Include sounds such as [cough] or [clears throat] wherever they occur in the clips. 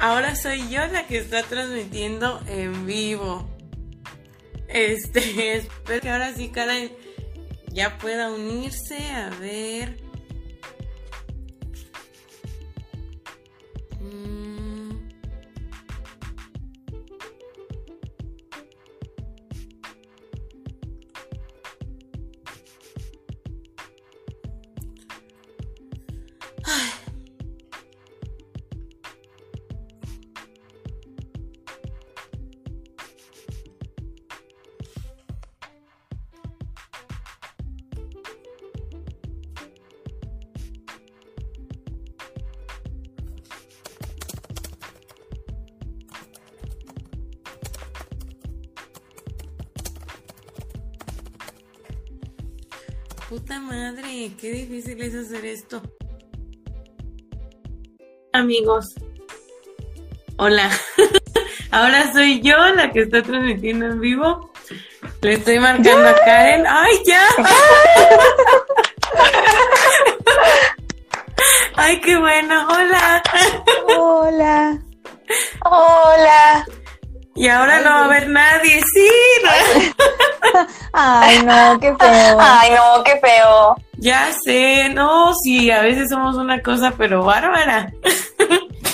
ahora soy yo la que está transmitiendo en vivo. Este, [laughs] espero que ahora sí Karen ya pueda unirse. A ver. Qué difícil es hacer esto. Amigos, hola. [laughs] Ahora soy yo la que está transmitiendo en vivo. Le estoy marcando a Karen. ¡Ay, ya! [laughs] ¡Ay, qué bueno! ¡Hola! Hola. Hola. Y ahora no va a haber nadie. ¡Sí! [laughs] Ay, no, qué feo. Ay, no, qué feo. Ya sé, no, sí, a veces somos una cosa, pero bárbara. [laughs]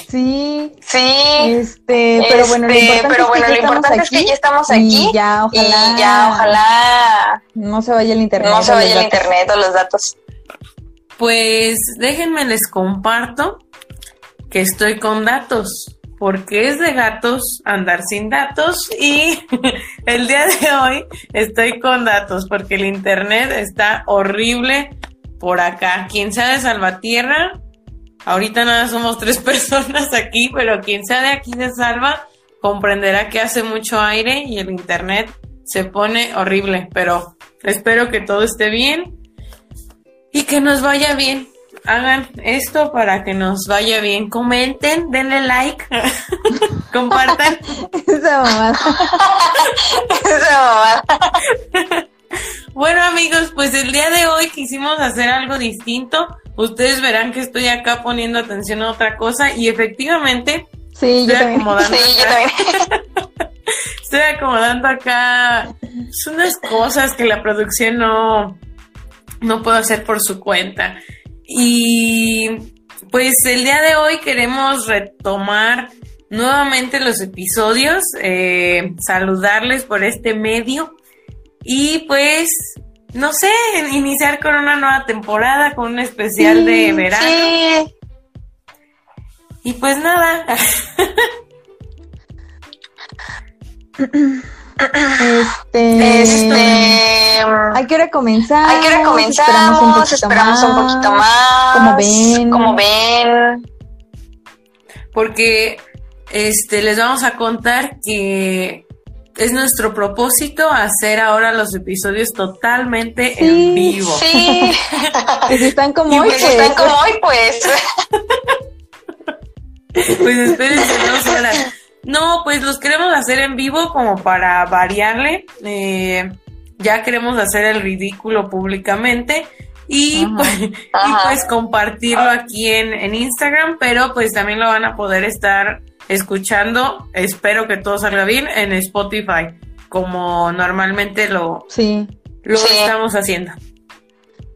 Sí. Sí. Este, pero bueno, lo Este, importante, pero es, bueno, que lo ya importante es que ya estamos aquí. Y ya, ojalá. Y ya, ojalá No se vaya el internet. no se vaya el datos. internet o los datos. Pues déjenme les comparto que estoy con datos, porque es de gatos andar sin datos y [laughs] el día de hoy estoy con datos porque el internet está horrible por acá. Quien sea de Salvatierra, ahorita nada somos tres [laughs] personas aquí, pero quien sea de aquí de Salva comprenderá que hace mucho aire y el internet se pone horrible, pero espero que todo esté bien y que nos vaya bien. Hagan esto para que nos vaya bien. Comenten, denle like, [laughs] compartan. Esa mamada. Esa mamada. Bueno amigos, pues el día de hoy quisimos hacer algo distinto. Ustedes verán que estoy acá poniendo atención a otra cosa y efectivamente Sí, yo estoy también. acomodando, Sí, yo acá, también. [laughs] estoy acomodando acá unas cosas que la producción no, no puede hacer por su cuenta. Y pues el día de hoy queremos retomar nuevamente los episodios, eh, saludarles por este medio y pues, no sé, iniciar con una nueva temporada, con un especial Sí, de verano. Sí. Y pues nada, [laughs] Este. Este. ¿A qué hora comenzamos? ¿A qué hora comenzamos? Esperamos un poquito más. Como ven. Como ven. porque este les vamos a contar que es nuestro propósito hacer ahora los episodios totalmente Sí, en vivo. Sí. [laughs] Que si están como Y hoy, Pues pues. están como hoy, pues. [laughs] Pues espérense dos horas. No, pues los queremos hacer en vivo como para variarle. Eh, ya queremos hacer el ridículo públicamente y, Ajá. pues, [laughs] y pues compartirlo aquí en, en Instagram, pero pues también lo van a poder estar escuchando. Espero que todo salga bien en Spotify, como normalmente lo, Sí. lo Sí. estamos haciendo.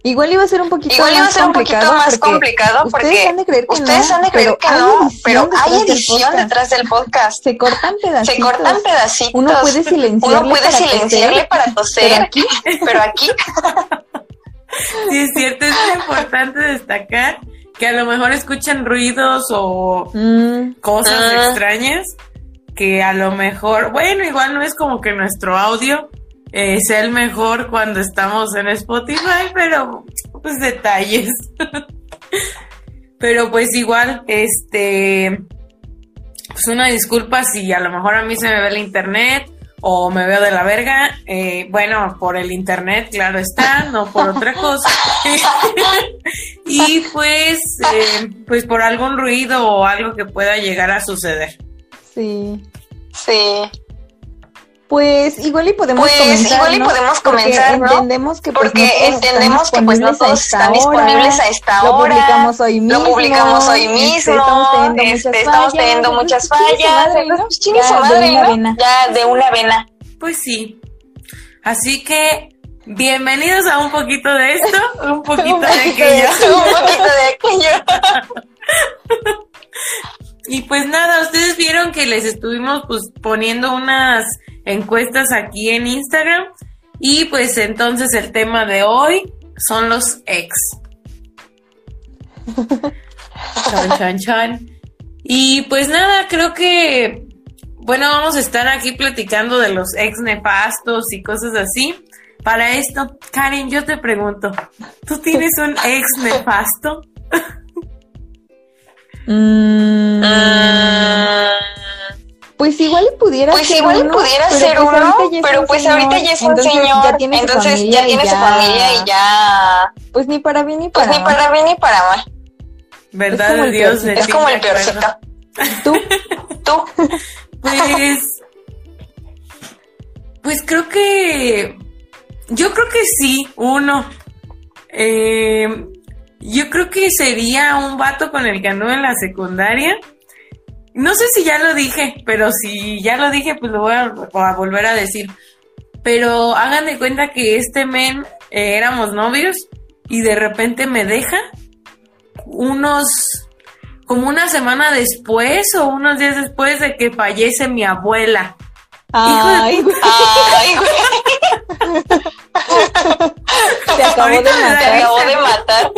Igual iba a ser un poquito Igual iba a más ser un poquito complicado más porque complicado ustedes porque han de creer que ustedes no, han de creer pero que hay no, edición pero hay detrás del edición podcast. detrás del podcast. Se cortan pedacitos. Se cortan pedacitos. Uno puede silenciarle Uno puede para silenciarle toser, para pero aquí pero aquí Sí, es cierto, es muy importante destacar que a lo mejor escuchan ruidos o mm, cosas Ah. extrañas que a lo mejor, bueno, igual no es como que nuestro audio eh, sea el mejor cuando estamos en Spotify, pero pues detalles. [laughs] pero pues igual, este, pues una disculpa si a lo mejor a mí se me ve el internet o me veo de la verga, eh, bueno, por el internet, claro está, no por otra cosa. [laughs] y pues, eh, pues por algún ruido o algo que pueda llegar a suceder. sí. sí. Pues igual y podemos Pues comenzar, igual y ¿no? podemos Porque comenzar, ¿no? entendemos que pues, Porque no todos entendemos que pues no disponibles todos a esta están disponibles hora. a esta Lo hora. publicamos hoy mismo. Lo publicamos hoy este, mismo. estamos teniendo este, muchas estamos fallas, teniendo muchas chingue su fallas. madre, ¿no? Ya, su de madre, una ¿no? vena. Ya de una vena. Pues sí. Así que, bienvenidos a un poquito de esto, un poquito Un de poquito aquello. de Un poquito de aquello. [laughs] Y pues nada, ustedes vieron que les estuvimos pues poniendo unas encuestas aquí en Instagram. Y pues entonces el tema de hoy son los ex. Chan, chan, chan. Y pues nada, creo que, bueno, vamos a estar aquí platicando de los ex nefastos y cosas así. Para esto, Karen, yo te pregunto, ¿tú tienes un ex nefasto? [laughs] Mm, Ah, Pues igual pudiera Pues ser igual uno, pudiera pero ser pues uno, ahorita ya es pero un pues ahorita ya es un entonces señor, ya tiene su entonces familia ya tiene y su familia y ya, Pues ni para bien ni pues para ni mal. para bien ni para mal. ¿Verdad el Dios? Es como el peorcito. Tú, [laughs] Tú, Pues, pues creo que, yo creo que sí, uno. Eh, yo creo que sería un vato con el que anduve en la secundaria. No sé si ya lo dije, pero si ya lo dije, pues lo voy a, a volver a decir. Pero hagan de cuenta que este men eh, éramos novios y de repente me deja unos como una semana después o unos días después de que fallece mi abuela. [laughs] [laughs] ay, güey, ay, güey, [laughs] te acabó de Ahorita me da te matar. acabó de matar.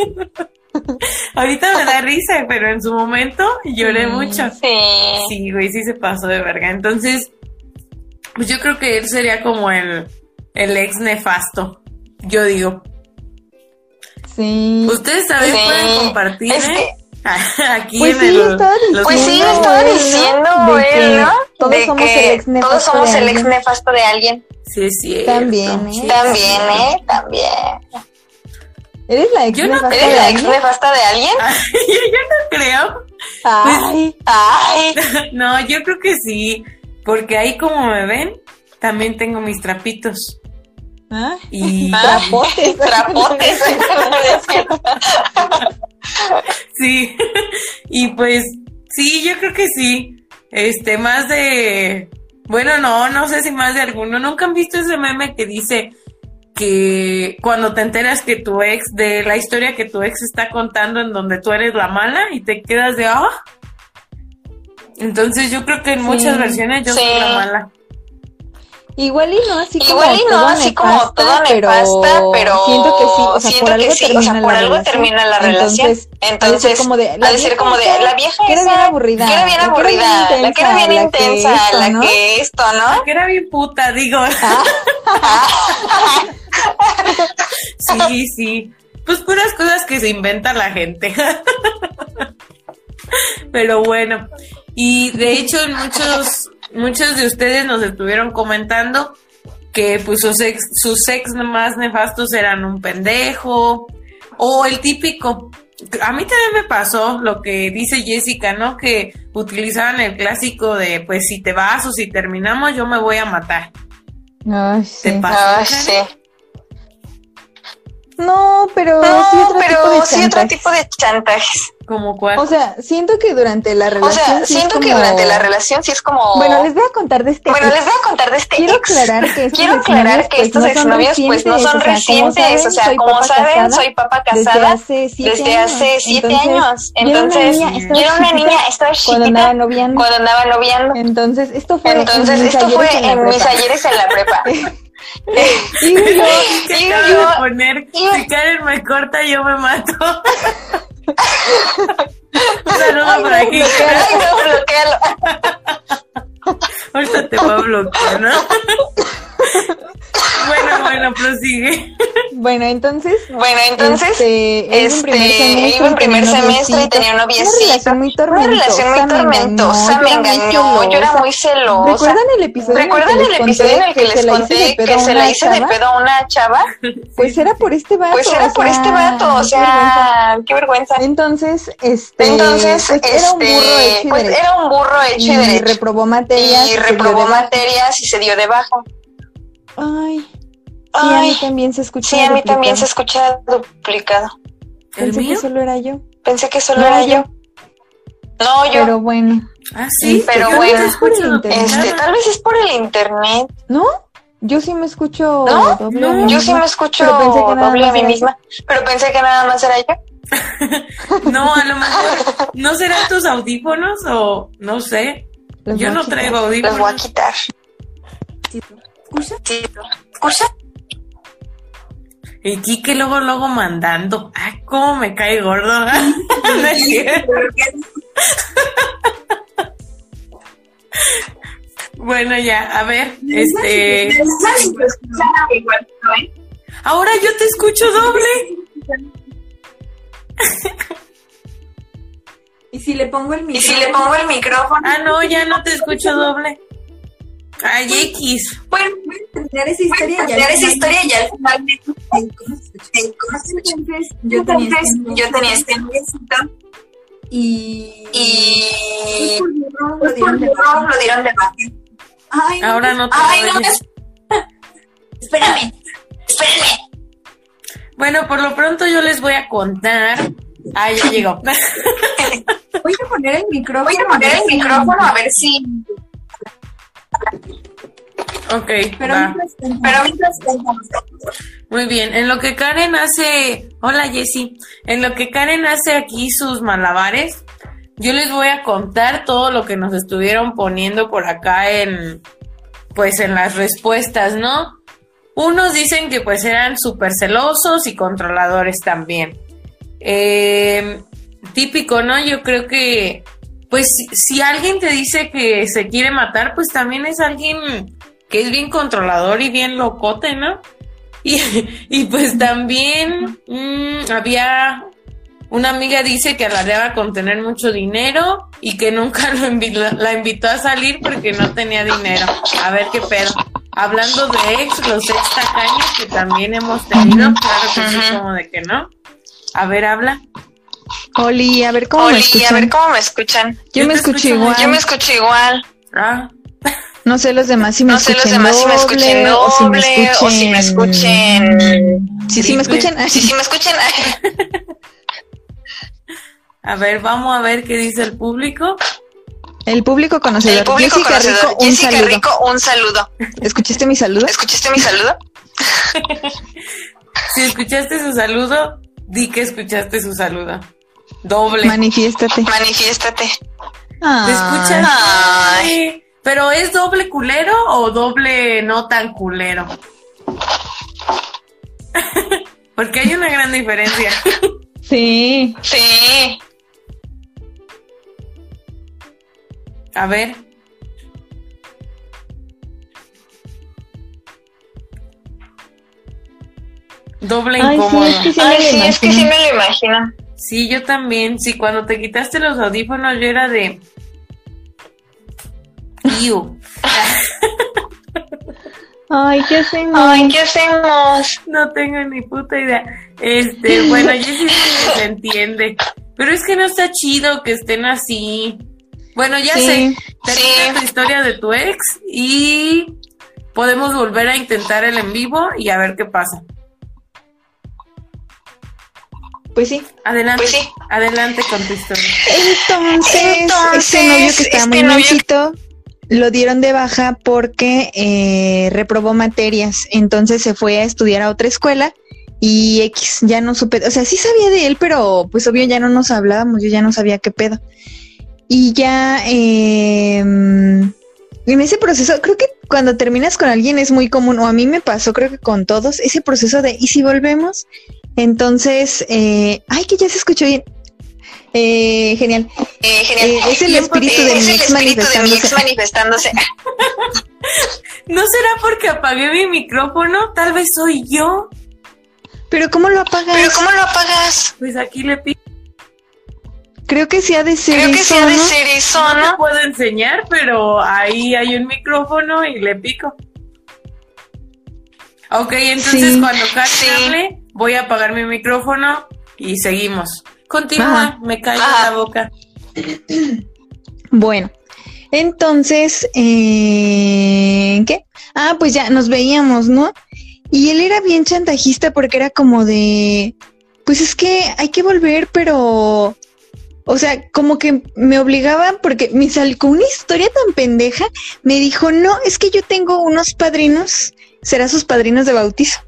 [laughs] Ahorita me da risa, pero en su momento lloré Mm. mucho. Sí. Sí, güey, sí se pasó de verga. Entonces, pues yo creo que él sería como el, el ex nefasto. Yo digo. Sí. Ustedes también Sí. pueden compartir, Es ¿eh? que- [laughs] Aquí Pues en sí, el, estaba los Pues sí, diciendo estaba diciendo De que él, ¿no? todos de somos que el ex nefasto todos somos el ex nefasto de alguien. Sí, es cierto. También, ¿eh? Sí, También. ¿eh? También. ¿Eres la ex Yo no- nefasta ¿Eres de la ex nefasta de alguien? [laughs] yo, yo no creo. Ay, Ay, [laughs] No, yo creo que sí. Porque ahí como me ven, también tengo mis trapitos. ¿ah? Y [laughs] Trapotes. trapotes. sí. y pues sí, yo creo que sí. Este, más de. Bueno, no, no sé si más de alguno. ¿Nunca han visto ese meme que dice que cuando te enteras que tu ex, de la historia que tu ex está contando en donde tú eres la mala y te quedas de ah? Entonces yo creo que en Sí. muchas versiones yo soy la mala. Igual y no así como Igual y no todo así como todo nefasta, pero siento que sí, o sea, siento por algo que sí, o sea, termina por la algo relación. termina la relación. Entonces, ha de ser Entonces, como de, ha de ser como de, la vieja que era bien aburrida, que era bien la que era aburrida, bien la que era bien intensa, la que intensa, esto, la ¿no? que esto, ¿no? Que era bien puta, digo. [laughs] [laughs] Sí, sí. Pues puras cosas que se inventa la gente. [laughs] Pero bueno. Y de hecho, muchos, muchos de ustedes nos estuvieron comentando que pues sus ex, sus ex más nefastos eran un pendejo. O el típico. A mí también me pasó lo que dice Jessica, ¿no? Que utilizaban el clásico de pues si te vas o si terminamos, yo me voy a matar. Ay, ¿Te sí. pasó? Karen? sí. No, pero No, sí otro tipo pero de sí otro chantajes. tipo de chantajes. ¿Como cuál? O sea, siento que durante la O relación sea, sí es siento que como- durante la relación sí es como... Bueno, les voy a contar de este Bueno, ex. les voy a contar de este Quiero ex. aclarar que [laughs] estos Quiero aclarar que pues, estos no son exnovios pues no son recientes, o sea, recientes, como o sea, saben, como soy saben, papá soy papá casada desde hace siete desde años. hace siete Entonces, años. yo era una Entonces, niña, yo estaba era una chiquita niña, estaba cuando andaba chiquita noviando. cuando andaba noviando. Entonces, esto fue Entonces, en mis esto fue en mis ayeres en la prepa. [laughs] Y [laughs] yo, que y yo- de poner, y- si Karen me corta, yo me mato. [laughs] Un saludo Ay, por aquí. Ay, no, bloquealo. Ahorita te voy a bloquear, ¿no? [laughs] bueno, bueno, prosigue. Bueno, entonces. Bueno, entonces, este, este, iba en primer semestre y tenía un noviecito. Una relación muy Una relación muy tormentosa, me engañó, yo era muy celosa. ¿Recuerdan el episodio ¿Recuerdan el episodio en el que les conté que se la hice de pedo a una chava? Pues era por este vato. Pues era por este vato, o sea, qué vergüenza. Entonces, este, Entonces, pues era un burro este, hecho y pues derecho. era un burro hecho y y derecho. reprobó materias. Y reprobó materias y se dio de baja. Ay. Sí, a mí Ay, también se escucha. Sí, a mí también se duplicado. escucha duplicado. ¿El Pensé mío? que solo era yo. Pensé que solo No, era yo. yo. No, yo. Pero bueno. Ah, sí, Pero yo bueno, escucho por el internet. Este, tal vez es por el internet. ¿No? Yo sí me escucho ¿No? doble. No, Yo misma. sí me escucho Pero pensé que nada doble a mí misma. Pero pensé que nada más era yo. [laughs] No, a lo mejor, ¿no serán tus audífonos o no sé? Los Yo no traigo Los voy a audífonos. quitar. ¿Escucha? Sí. ¿Escucha? Y Kike luego, luego mandando. Ay, cómo me cae gordo. [laughs] No es cierto. Bueno, ya, a ver, este. Ahora yo te escucho doble. ¿Y si le pongo el Y si le pongo el micrófono. Ah, no, ya no te escucho doble. Ay, X. Bueno, terminar esa voy a terminar esa historia y al final Entonces, yo tenía, yo tenía este noviecito y... y lo pues, por burro lo dieron de baja. Ay, Ahora no te Ay, no. Espérame, espérame. Bueno, por lo pronto yo les voy a contar. Ah, ya llegó. [laughs] voy a poner el micrófono. Voy a poner el micrófono a ver si. Ok, Pero va. mientras tanto- Pero mientras Muy bien, en lo que Karen hace, hola Jessy, en lo que Karen hace aquí sus malabares, yo les voy a contar todo lo que nos estuvieron poniendo por acá en, pues en las respuestas, ¿no? Unos dicen que pues eran súper celosos y controladores también. Eh, típico, ¿no? Yo creo que, pues si, alguien te dice que se quiere matar, pues también es alguien que es bien controlador y bien locote, ¿no? Y, y pues también mm, había una amiga dice que alardeaba con tener mucho dinero y que nunca [laughs] lo invi- la invitó a salir porque no tenía dinero. A ver qué pedo. Hablando de ex, los ex tacaños que también hemos tenido, claro que sí, como de que no. A ver, habla. Oli, a ver cómo me Oli, escuchan. a ver cómo me escuchan. Yo Yo me escucho igual. Yo me escucho igual. Ah, No sé los demás si me No sé los escuchen demás si me escuchen doble, doble o si me escuchen. Sí, sí me triple. escuchan. Sí, sí me escuchan. [laughs] a ver, vamos a ver qué dice el público. El público conocedor. El público Jessica conocedor. Rico, un Jessica saludo. Rico, un saludo. ¿Escuchaste mi saludo? ¿Escuchaste mi saludo? [laughs] Si escuchaste su saludo, di que escuchaste su saludo. Doble. Manifiéstate. Manifiéstate. ¿Te escuchas? Ay. Pero ¿es doble culero o doble no tan culero? [laughs] Porque hay una gran diferencia. Sí. Sí. A ver. Doble Ay, sí, incómodo. es que sí me Ay, sí, es que sí me lo imagino. Sí, yo también. Sí, cuando te quitaste los audífonos yo era de... Iu. Ay, ¿qué hacemos? Ay, ¿qué hacemos? No tengo ni puta idea. Este, bueno, yo sí se entiende. Pero es que no está chido que estén así. Bueno, ya Sí. sé. Termina Sí. tu historia de tu ex y podemos volver a intentar el en vivo y a ver qué pasa. Pues sí. Adelante. Pues sí. Adelante con tu historia. Entonces, Entonces, este novio que estaba este muy novio- mansito, lo dieron de baja porque eh, reprobó materias. Entonces se fue a estudiar a otra escuela y X ya no supe, o sea, sí sabía de él, pero pues obvio ya no nos hablábamos, yo ya no sabía qué pedo. Y ya eh, en ese proceso, creo que cuando terminas con alguien es muy común, o a mí me pasó, creo que con todos, ese proceso de, ¿y si volvemos? Entonces, eh, ay, que ya se escuchó bien. Eh, genial. Eh, genial. Eh, es el espíritu de es mi el espíritu de mi ex manifestándose. [laughs] ¿No será porque apagué mi micrófono? Tal vez soy yo. Pero ¿cómo lo apagas? ¿Pero cómo lo apagas? Pues aquí le pico. Creo que sí ha de ser Creo que eso, sí ha de ¿no? ser eso, No te ¿no? puedo enseñar, pero ahí hay un micrófono y le pico. Ok, entonces Sí. cuando Karen Sí. hable, voy a apagar mi micrófono y seguimos. Continúa, Ajá. me callo Ajá. la boca. Bueno, entonces, eh, ¿qué? Ah, pues ya nos veíamos, ¿no? Y él era bien chantajista porque era como de, pues es que hay que volver, pero, o sea, como que me obligaba porque me salió con una historia tan pendeja, me dijo, no, es que yo tengo unos padrinos, será sus padrinos de bautizo,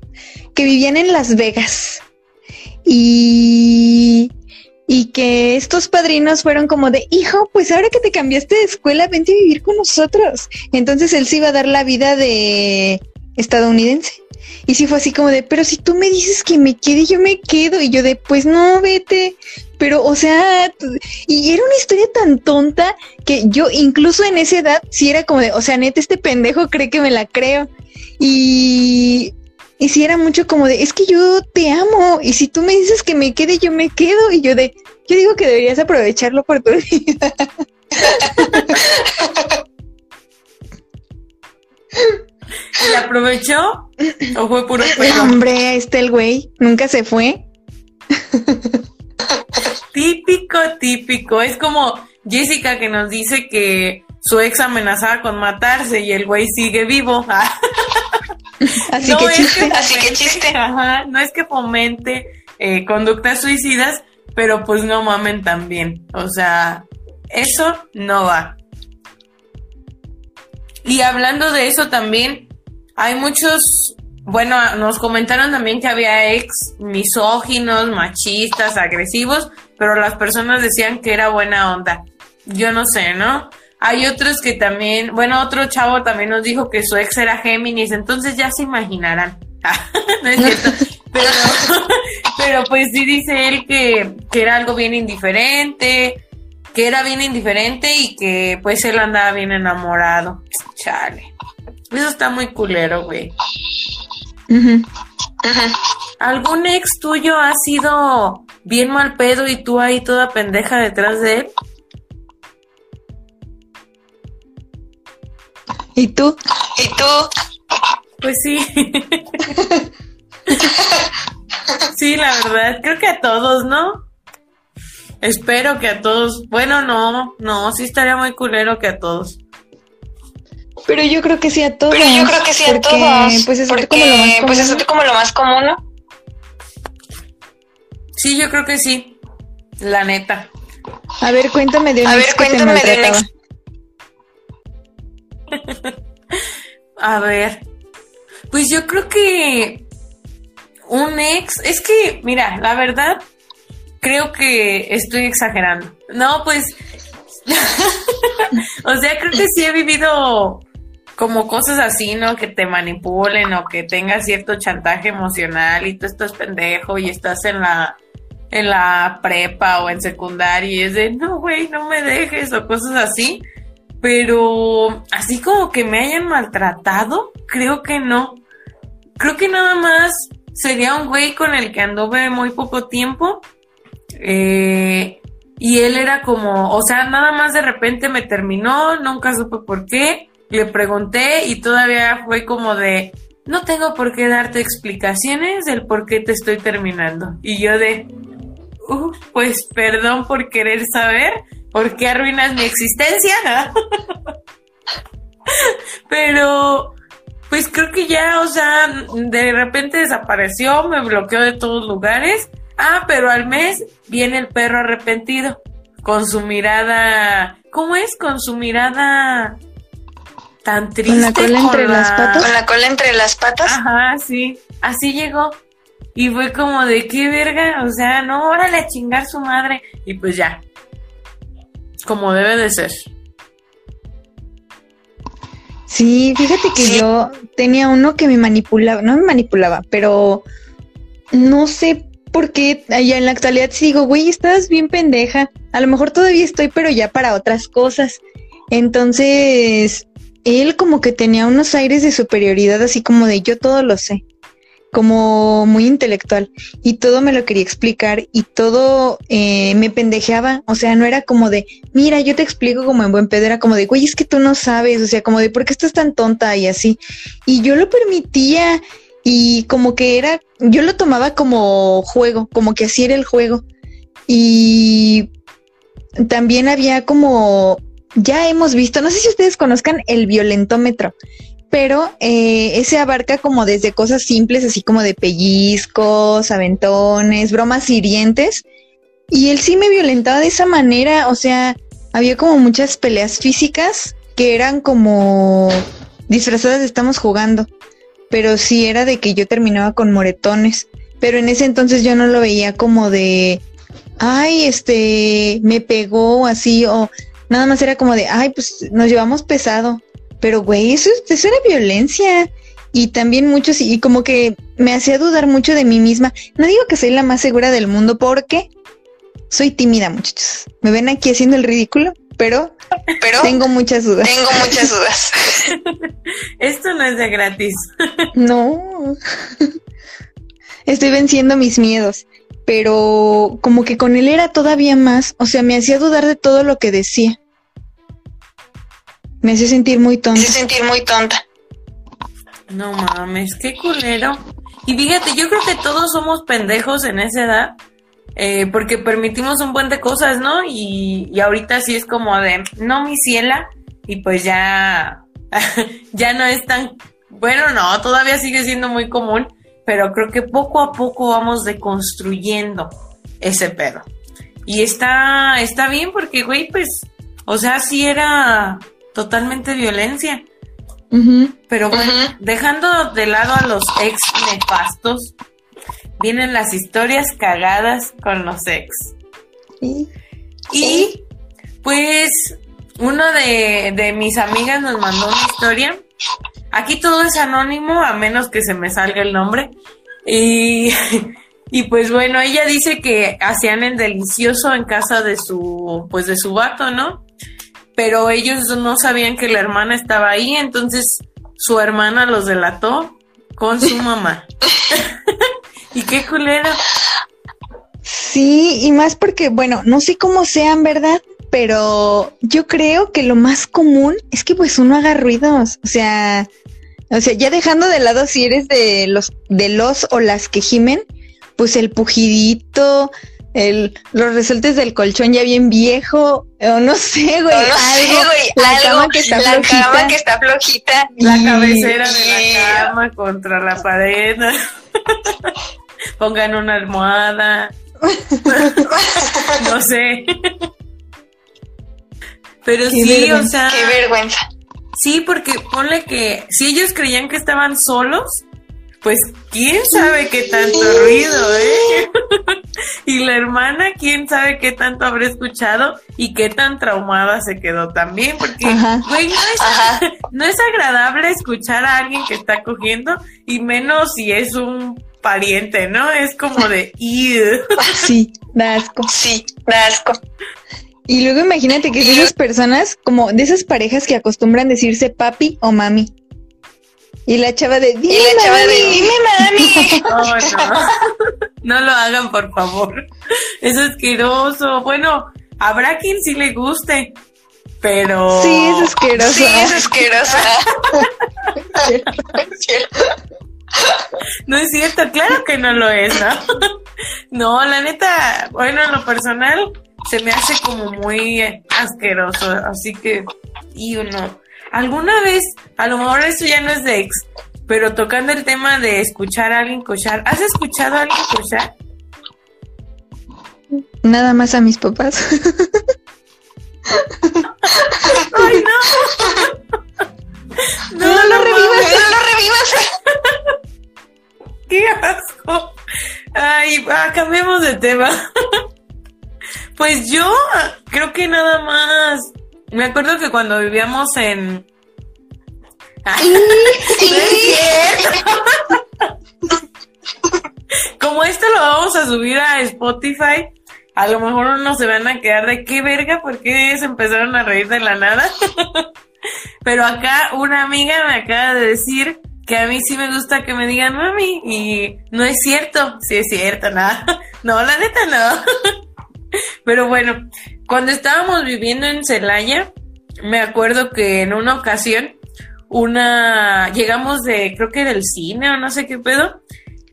que vivían en Las Vegas. Y y que estos padrinos fueron como de, hijo, pues ahora que te cambiaste de escuela, vente a vivir con nosotros. Entonces él se iba a dar la vida de estadounidense. Y sí fue así como de, pero si tú me dices que me quede, yo me quedo. Y yo de, pues no, vete. Pero, o sea, y era una historia tan tonta que yo incluso en esa edad sí era como de, o sea, neta, este pendejo cree que me la creo. Y, y sí era mucho como de, es que yo te amo. Y si tú me dices que me quede, yo me quedo. Y yo de, yo digo que deberías aprovechar la [laughs] oportunidad. ¿Y aprovechó? ¿O fue puro pedo? Hombre, ahí está el güey, nunca se fue. Típico, típico. Es como Jessica que nos dice que su ex amenazaba con matarse y el güey sigue vivo. [laughs] [laughs] Así No que es chiste. Así que chiste. Ajá, no es que fomente eh, conductas suicidas, pero pues no mamen también. O sea, eso no va. Y hablando de eso también, hay muchos, bueno, nos comentaron también que había ex misóginos, machistas, agresivos, pero las personas decían que era buena onda. Yo no sé, ¿no? Hay otros que también, bueno, otro chavo también nos dijo que su ex era Géminis, entonces ya se imaginarán. [laughs] no es cierto. [laughs] Pero, pero pues sí dice él que, que era algo bien indiferente, que era bien indiferente y que pues él andaba bien enamorado. Chale. Eso está muy culero, güey. ¿Algún ex tuyo ha sido bien mal pedo y tú ahí toda pendeja detrás de él? ¿Y tú? ¿Y tú? Pues sí. [laughs] sí, la verdad, creo que a todos, ¿no? Espero que a todos. Bueno, no, no, sí estaría muy culero que a todos. Pero yo creo que sí a todos. Pero yo creo que sí a porque, todos. Pues es porque, como lo más pues común. es como lo más común, ¿no? Sí, yo creo que sí. La neta. A ver, cuéntame de un A ex ver, que te cuéntame de un maltrataba. ex. [laughs] A ver. Pues yo creo que un ex, es que, mira, la verdad, creo que estoy exagerando. No, pues, [laughs] o sea, creo que sí he vivido como cosas así, ¿no? Que te manipulen o que tengas cierto chantaje emocional y tú estás pendejo y estás en la en la prepa o en secundaria y es de, no, güey, no me dejes o cosas así. Pero así como que me hayan maltratado, creo que no. Creo que nada más sería un güey con el que anduve muy poco tiempo. Eh, y él era como, o sea, nada más de repente me terminó, nunca supe por qué. Le pregunté y todavía fue como de, no tengo por qué darte explicaciones del por qué te estoy terminando. Y yo de, "Uh, pues perdón por querer saber por qué arruinas mi existencia. [laughs] Pero, pues creo que ya, o sea, de repente desapareció, me bloqueó de todos lugares. Ah, pero al mes viene el perro arrepentido. Con su mirada. ¿Cómo es? Con su mirada tan triste. Con la cola entre las patas. Con la cola entre las patas. Ajá, sí. Así llegó. Y fue como de qué verga. O sea, no, órale a chingar su madre. Y pues ya. Como debe de ser. Sí, fíjate que Sí. yo tenía uno que me manipulaba, no me manipulaba, pero no sé por qué allá en la actualidad sí digo, güey, estás bien pendeja. A lo mejor todavía estoy, pero ya para otras cosas. Entonces, él como que tenía unos aires de superioridad, así como de yo todo lo sé. Como muy intelectual y todo me lo quería explicar y todo eh, me pendejeaba, o sea, no era como de, mira, yo te explico como en buen pedo, era como de, güey, es que tú no sabes, o sea, como de, ¿por qué estás tan tonta y así? Y yo lo permitía y como que era, yo lo tomaba como juego, como que así era el juego. Y también había como, ya hemos visto, no sé si ustedes conozcan el violentómetro pero eh, ese abarca como desde cosas simples, así como de pellizcos, aventones, bromas hirientes. Y él sí me violentaba de esa manera, o sea, había como muchas peleas físicas que eran como disfrazadas de estamos jugando, pero sí era de que yo terminaba con moretones, pero en ese entonces yo no lo veía como de, ay, este, me pegó así, o nada más era como de, ay, pues nos llevamos pesado, pero, güey, eso, eso era violencia. Y también muchos, y como que me hacía dudar mucho de mí misma. No digo que soy la más segura del mundo porque soy tímida, muchachos. Me ven aquí haciendo el ridículo, pero, pero tengo muchas dudas. Tengo muchas dudas. [laughs] Esto no es de gratis. [laughs] no. Estoy venciendo mis miedos, pero como que con él era todavía más, o sea, me hacía dudar de todo lo que decía. Me hace sentir muy tonta. Me hace sentir muy tonta. No mames, qué culero. Y fíjate, yo creo que todos somos pendejos en esa edad. Eh, porque permitimos un buen de cosas, ¿no? Y, y ahorita sí es como de, no, mi ciela. Y pues ya, [laughs] ya no es tan, bueno, no, todavía sigue siendo muy común. Pero creo que poco a poco vamos deconstruyendo ese pedo. Y está, está bien porque, güey, pues, o sea, sí era totalmente violencia. Pero bueno, dejando de lado a los ex nefastos, vienen las historias cagadas con los ex. Y pues uno de, de mis amigas nos mandó una historia. Aquí todo es anónimo, a menos que se me salga el nombre. Y, [laughs] y pues bueno, ella dice que hacían el delicioso en casa de su, pues de su vato, ¿no? Pero ellos no sabían que la hermana estaba ahí, entonces su hermana los delató con su mamá. [laughs] [laughs] y qué culera. Sí, y más porque, bueno, no sé cómo sean, ¿verdad? Pero yo creo que lo más común es que pues uno haga ruidos, o sea, o sea, ya dejando de lado si eres de los de los o las que gimen, pues el pujidito, el, los resaltes del colchón ya bien viejo, o no sé, güey, algo, la cama que está la flojita. Cama que está flojita. La cabecera de la cama contra la pared. [laughs] Pongan una almohada. [laughs] no sé. Pero sí, o sea. Qué vergüenza. Sí, porque ponle que si ellos creían que estaban solos, pues quién sabe qué tanto ruido, ¿eh? [laughs] y la hermana, quién sabe qué tanto habrá escuchado y qué tan traumada se quedó también, porque, güey, [laughs] no es, agradable escuchar a alguien que está cogiendo y menos si es un pariente, ¿no? Es como de, [laughs] sí, da asco. Sí, da asco. Y luego imagínate que esas personas, como de esas parejas que acostumbran decirse papi o mami. Y la chava de dime, y la chava de dime mami. Oh, no. no lo hagan, por favor. Es asqueroso. Bueno, habrá quien sí le guste, pero. Sí, es asqueroso. Sí, es asqueroso. [laughs] no es cierto, claro que no lo es, ¿no? No, la neta, bueno, en lo personal, se me hace como muy asqueroso, así que, y uno alguna vez, a lo mejor eso ya no es de ex, pero tocando el tema de escuchar a alguien cochar, ¿has escuchado a alguien cochar? Nada más a mis papás. [laughs] ¡Ay, [laughs] no! No, no, lo revivas, no lo revivas. [laughs] ¡Qué asco! Ay, va, cambiemos de tema. Pues yo creo que nada más me acuerdo que cuando vivíamos en. [laughs] Como esto lo vamos a subir a Spotify, a lo mejor unos se van a quedar de qué verga, porque se empezaron a reír de la nada. [laughs] Pero acá una amiga me acaba de decir que a mí sí me gusta que me digan mami y no es cierto, sí es cierto, nada. [laughs] No, la neta no. Pero bueno, cuando estábamos viviendo en Celaya, me acuerdo que en una ocasión una llegamos de creo que del cine o no sé qué pedo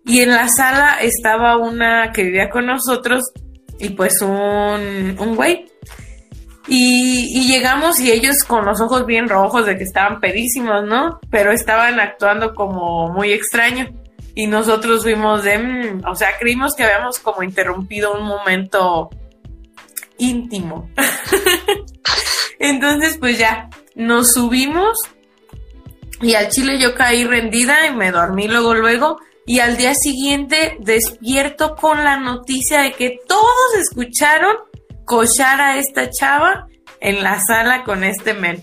y en la sala estaba una que vivía con nosotros y pues un, un güey y, llegamos y ellos con los ojos bien rojos de que estaban pedísimos, ¿no? Pero estaban actuando como muy extraño. Y nosotros vimos de, mm", o sea, creímos que habíamos como interrumpido un momento íntimo. [laughs] Entonces, pues ya, nos subimos y al chile yo caí rendida y me dormí luego, luego. Y al día siguiente despierto con la noticia de que todos escucharon cochar a esta chava en la sala con este men.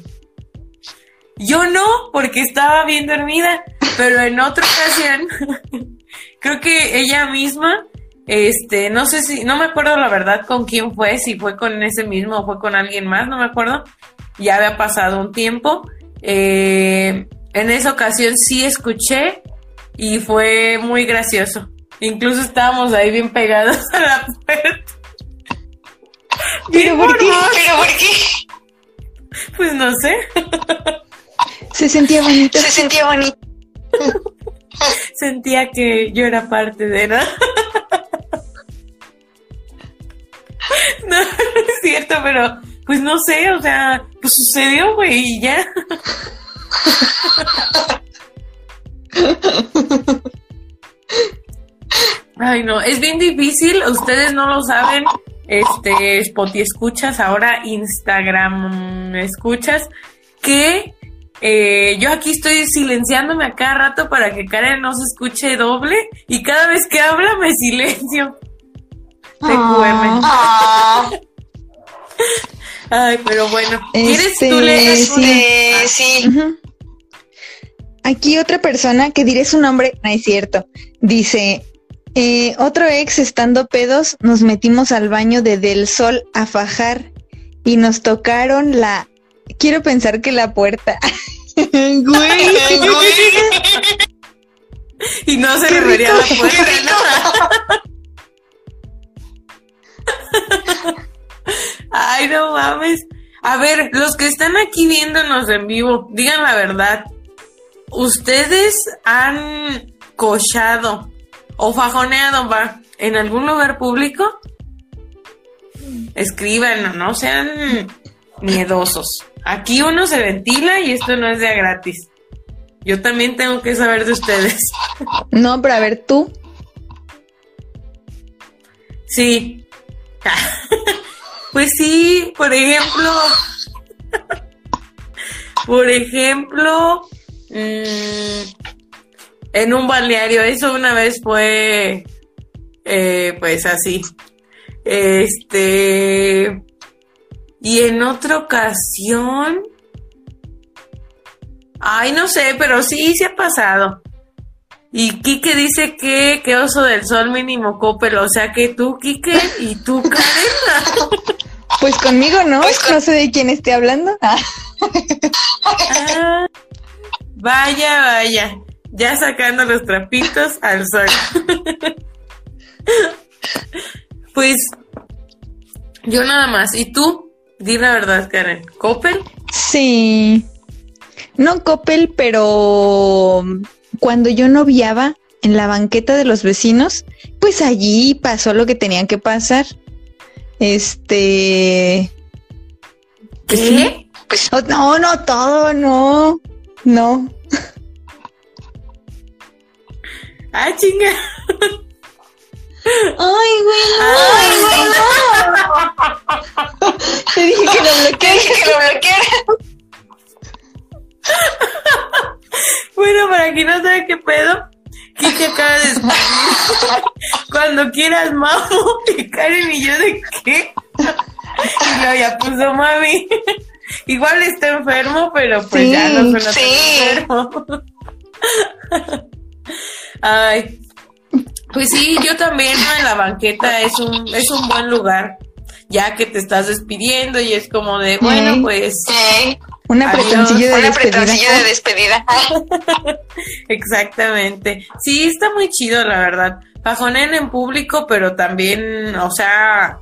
Yo no, porque estaba bien dormida, pero en otra ocasión, [laughs] creo que ella misma, este, no sé si, no me acuerdo la verdad con quién fue, si fue con ese mismo o fue con alguien más, no me acuerdo. Ya había pasado un tiempo. Eh, en esa ocasión sí escuché y fue muy gracioso. Incluso estábamos ahí bien pegados [laughs] a la puerta. ¿Pero por qué? ¿Pero por qué? Pues no sé. Se sentía bonito. Se sentía bonito. [laughs] Sentía que yo era parte de, ¿no? [laughs] No, no es cierto, pero pues no sé, o sea, pues sucedió, güey, y ya. [laughs] Ay, no, es bien difícil, ustedes no lo saben, este, Spotify escuchas, ahora Instagram escuchas, que eh, yo aquí estoy silenciándome a cada rato para que Karen no se escuche doble y cada vez que habla me silencio. TQM. Ah, [laughs] Ay, pero bueno, ¿quieres Este, tú leer? sí. sí. Aquí otra persona que diré su nombre, no es cierto, dice, eh, otro ex estando pedos, nos metimos al baño de Del Sol a fajar y nos tocaron la, quiero pensar que la puerta. [laughs] Güey. [laughs] Y no se a la puerta, ¿no? Ay, no mames. A ver, los que están aquí viéndonos en vivo, digan la verdad. ¿Ustedes han cochado o fajoneado, va, en algún lugar público? Escriban, no sean miedosos. Aquí uno se ventila y esto no es de gratis. Yo también tengo que saber de ustedes. No, pero a ver tú. Sí. [laughs] pues sí, por ejemplo. [laughs] por ejemplo. mm, en un balneario. Eso una vez fue. eh, pues así. Este. Y en otra ocasión. Ay, no sé, pero sí, sí ha pasado. Y Quique dice que, que oso del sol mínimo copel, o sea que tú, Quique, y tú, Karen. Pues conmigo no, Pues con- no sé de quién esté hablando. Ah, Ah, vaya, vaya, ya sacando los trapitos al sol. pues, yo nada más, ¿y tú? Di la verdad, Karen, ¿copel? Sí. No Coppel, pero cuando yo noviaba en la banqueta de los vecinos, pues allí pasó lo que tenían que pasar. Este. sí. ¿Qué? Pues Oh, no, no, todo, no. No. Ah, chinga. Ay, güey, Ay, no. Te dije que lo te bloqueé. dije que lo bloqueara. [laughs] Bueno, para quien no sabe qué pedo, Kike acaba de escribir. [laughs] Cuando quieras, mamo. Y Karen y yo, ¿de qué? Y luego ya puso mami. [laughs] Igual está enfermo, pero pues Sí, ya no suena sí. enfermo. Ay. Pues sí, yo también ¿no? en la banqueta es un, es un buen lugar. Ya que te estás despidiendo y es como de, bueno, pues... Un apretoncillo de, despedida. de [laughs] despedida. Exactamente. Sí, está muy chido, la verdad. Pajonen en público, pero también, o sea,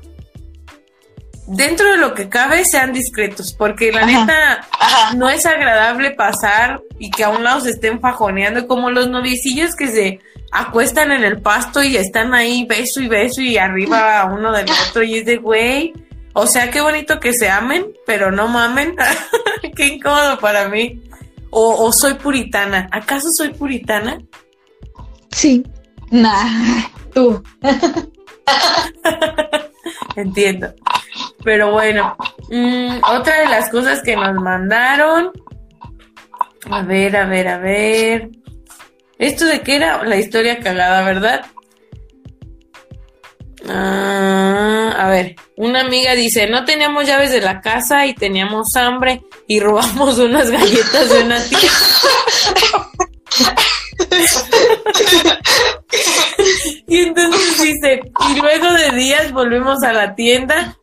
dentro de lo que cabe sean discretos, porque la neta no es agradable pasar y que a un lado se estén fajoneando como los novicillos que se acuestan en el pasto y están ahí beso y beso y arriba uno del [laughs] otro y es de güey. O sea, qué bonito que se amen, pero no mamen. [laughs] qué incómodo para mí. O, o, soy puritana. ¿Acaso soy puritana? Sí. Nah, tú. [laughs] Entiendo. Pero bueno, mm, otra de las cosas que nos mandaron. A ver, a ver, a ver. ¿Esto de qué era? La historia cagada, ¿verdad? Ah, a ver, una amiga dice, no teníamos llaves de la casa y teníamos hambre y robamos [laughs] unas galletas de una tía. [laughs] y entonces dice, y luego de días volvimos a la tienda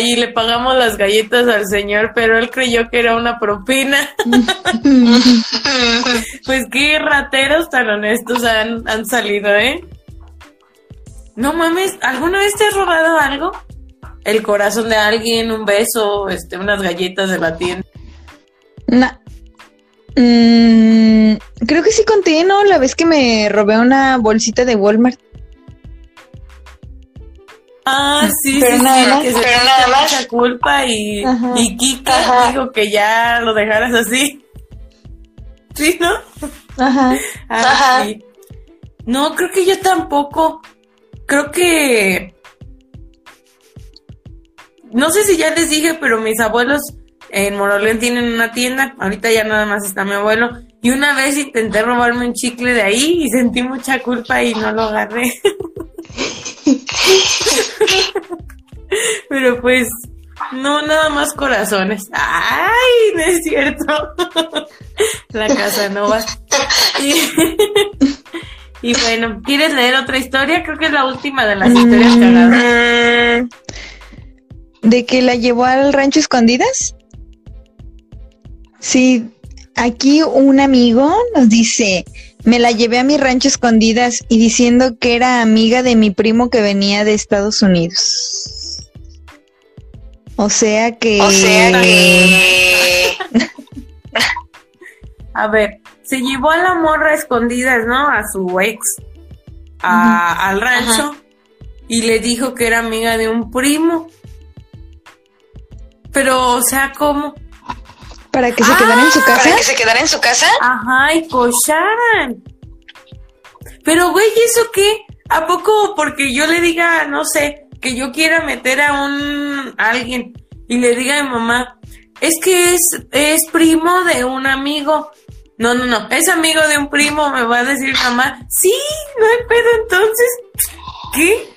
y le pagamos las galletas al señor, pero él creyó que era una propina. [laughs] pues qué rateros tan honestos han, han salido, ¿eh? No mames, ¿alguna vez te has robado algo? El corazón de alguien, un beso, este, unas galletas de la tienda. No. Mm, creo que sí conté, ¿no? La vez que me robé una bolsita de Walmart. Ah, sí, pero sí, nada más, que se pero nada más. culpa y, y Kika dijo que ya lo dejaras así. [laughs] ¿Sí, no? Ajá. Ah, Ajá. Sí. No, creo que yo tampoco. Creo que... No sé si ya les dije, pero mis abuelos en Moroleón tienen una tienda, ahorita ya nada más está mi abuelo, y una vez intenté robarme un chicle de ahí y sentí mucha culpa y no lo agarré. [laughs] Pero pues, no, nada más corazones. ¡Ay! No es cierto. [laughs] La casa no va. [laughs] Y, bueno, ¿quieres leer otra historia? Creo que es la última de las historias cagadas. ¿De que la llevó al rancho escondidas? Sí, aquí un amigo nos dice, me la llevé a mi rancho escondidas y diciendo que era amiga de mi primo que venía de Estados Unidos. O sea que... O sea que... [laughs] a ver, se llevó a la morra escondidas, ¿no? A su ex, al rancho, y le dijo que era amiga de un primo. Pero, o sea, ¿cómo? ¿Para que se quedara en su casa? ¿Para que se quedara en su casa? Ajá, y cocharan. Pero, güey, ¿eso qué? ¿A poco porque yo le diga, no sé, que yo quiera meter a un alguien y le diga a mi mamá, es que es, es primo de un amigo? No, no, no, es amigo de un primo, me va a decir mamá, sí, no hay pedo entonces. ¿Qué?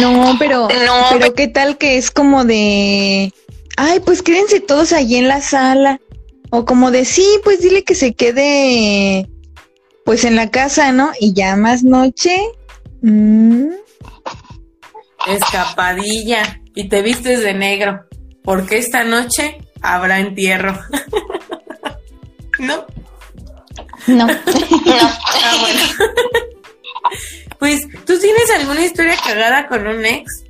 No, pero, no, pero ¿qué tal que es como de ay, pues quédense todos allí en la sala. O como de, sí, pues dile que se quede, pues en la casa, ¿no? Y ya más noche. Mm. Escapadilla. Y te vistes de negro. Porque esta noche habrá entierro. [laughs] ¿No? No. no. [laughs] Ah, bueno. [laughs] pues, ¿tú tienes alguna historia cagada con un ex?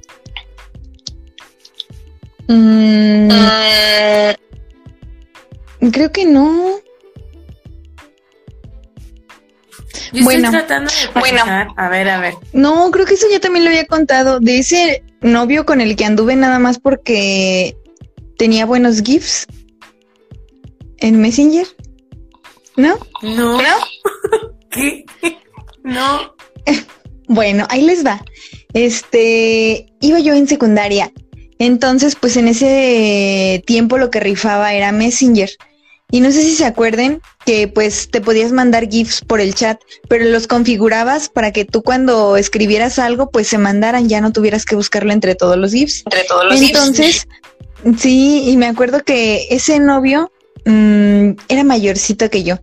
Mm, creo que no. bueno, tratando de bueno, a ver, a ver. No, creo que eso ya también lo había contado. De ese novio con el que anduve nada más porque tenía buenos GIFs en Messenger. ¿No? No. ¿No? [laughs] ¿Qué? No. [laughs] bueno, ahí les va. Este, iba yo en secundaria entonces, pues en ese tiempo lo que rifaba era Messenger. Y no sé si se acuerden que pues te podías mandar GIFs por el chat, pero los configurabas para que tú cuando escribieras algo pues se mandaran, ya no tuvieras que buscarlo entre todos los GIFs. Entre todos los Entonces, sí, y me acuerdo que ese novio mm, era mayorcito que yo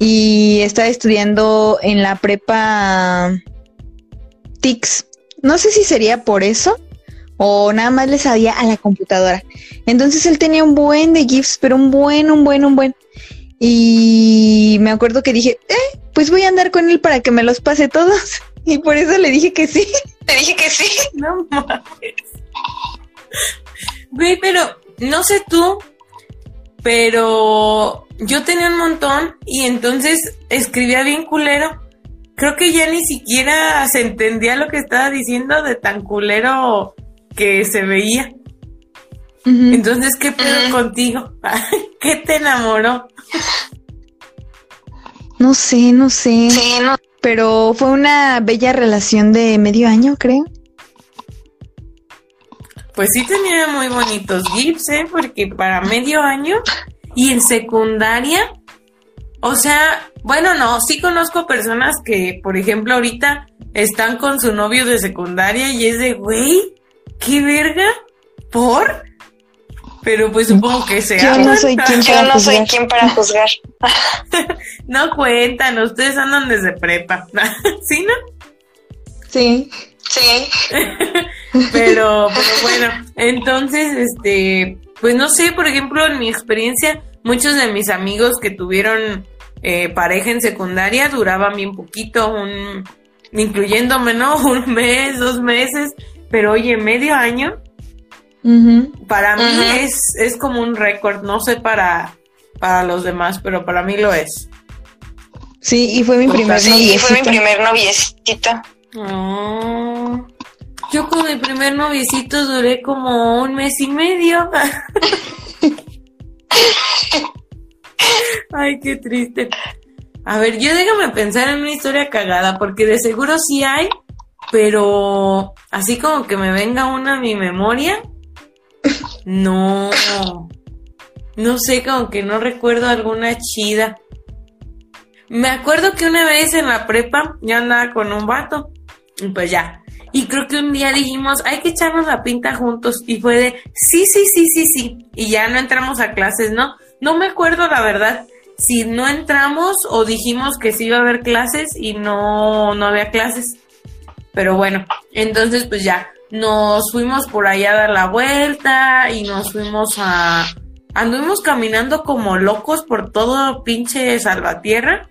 y estaba estudiando en la prepa TICS. No sé si sería por eso o nada más le sabía a la computadora. Entonces él tenía un buen de GIFs, pero un buen, un buen, un buen. Y me acuerdo que dije, eh, pues voy a andar con él para que me los pase todos. [laughs] Y por eso le dije que sí. [laughs] Le dije que sí. [laughs] No mames. Güey, pero no sé tú, pero yo tenía un montón y entonces escribía bien culero. Creo que ya ni siquiera se entendía lo que estaba diciendo de tan culero que se veía. Entonces, ¿qué pedo contigo? [laughs] ¿Qué te enamoró? No sé, no sé. Sí, no. Pero fue una bella relación de medio año, creo. Pues sí tenía muy bonitos gifs, ¿eh? Porque para medio año y en secundaria, o sea, bueno, no, sí conozco personas que, por ejemplo, ahorita están con su novio de secundaria y es de, güey, qué verga, ¿por? Pero pues supongo que se Yo no soy quien para no soy juzgar. quien para juzgar. [laughs] No cuentan, ustedes andan desde prepa, [laughs] ¿sí, no? Sí. Sí. [laughs] Pero, pero bueno, entonces, este, pues no sé, por ejemplo, en mi experiencia, muchos de mis amigos que tuvieron eh, pareja en secundaria duraban bien poquito, un, incluyéndome, ¿no? Un mes, dos meses, pero oye, medio año, para mí es, es como un récord, no sé para, para los demás, pero para mí lo es. Sí, y fue mi primer Sí, fue mi noviecito. primer noviecito. Oh. Yo con mi primer noviecito duré como un mes y medio. [laughs] Ay, qué triste. A ver, yo déjame pensar en una historia cagada, porque de seguro sí hay, pero así como que me venga una a mi memoria, no. No sé, como que no recuerdo alguna chida. Me acuerdo que una vez en la prepa yo andaba con un vato. Y pues ya. Y creo que un día dijimos, hay que echarnos la pinta juntos. Y fue de, sí, sí, sí, sí, sí. Y ya no entramos a clases, ¿no? No me acuerdo la verdad si no entramos o dijimos que sí iba a haber clases y no, no había clases. Pero bueno, entonces pues ya, nos fuimos por allá a dar la vuelta y nos fuimos a... Anduvimos caminando como locos por todo pinche Salvatierra.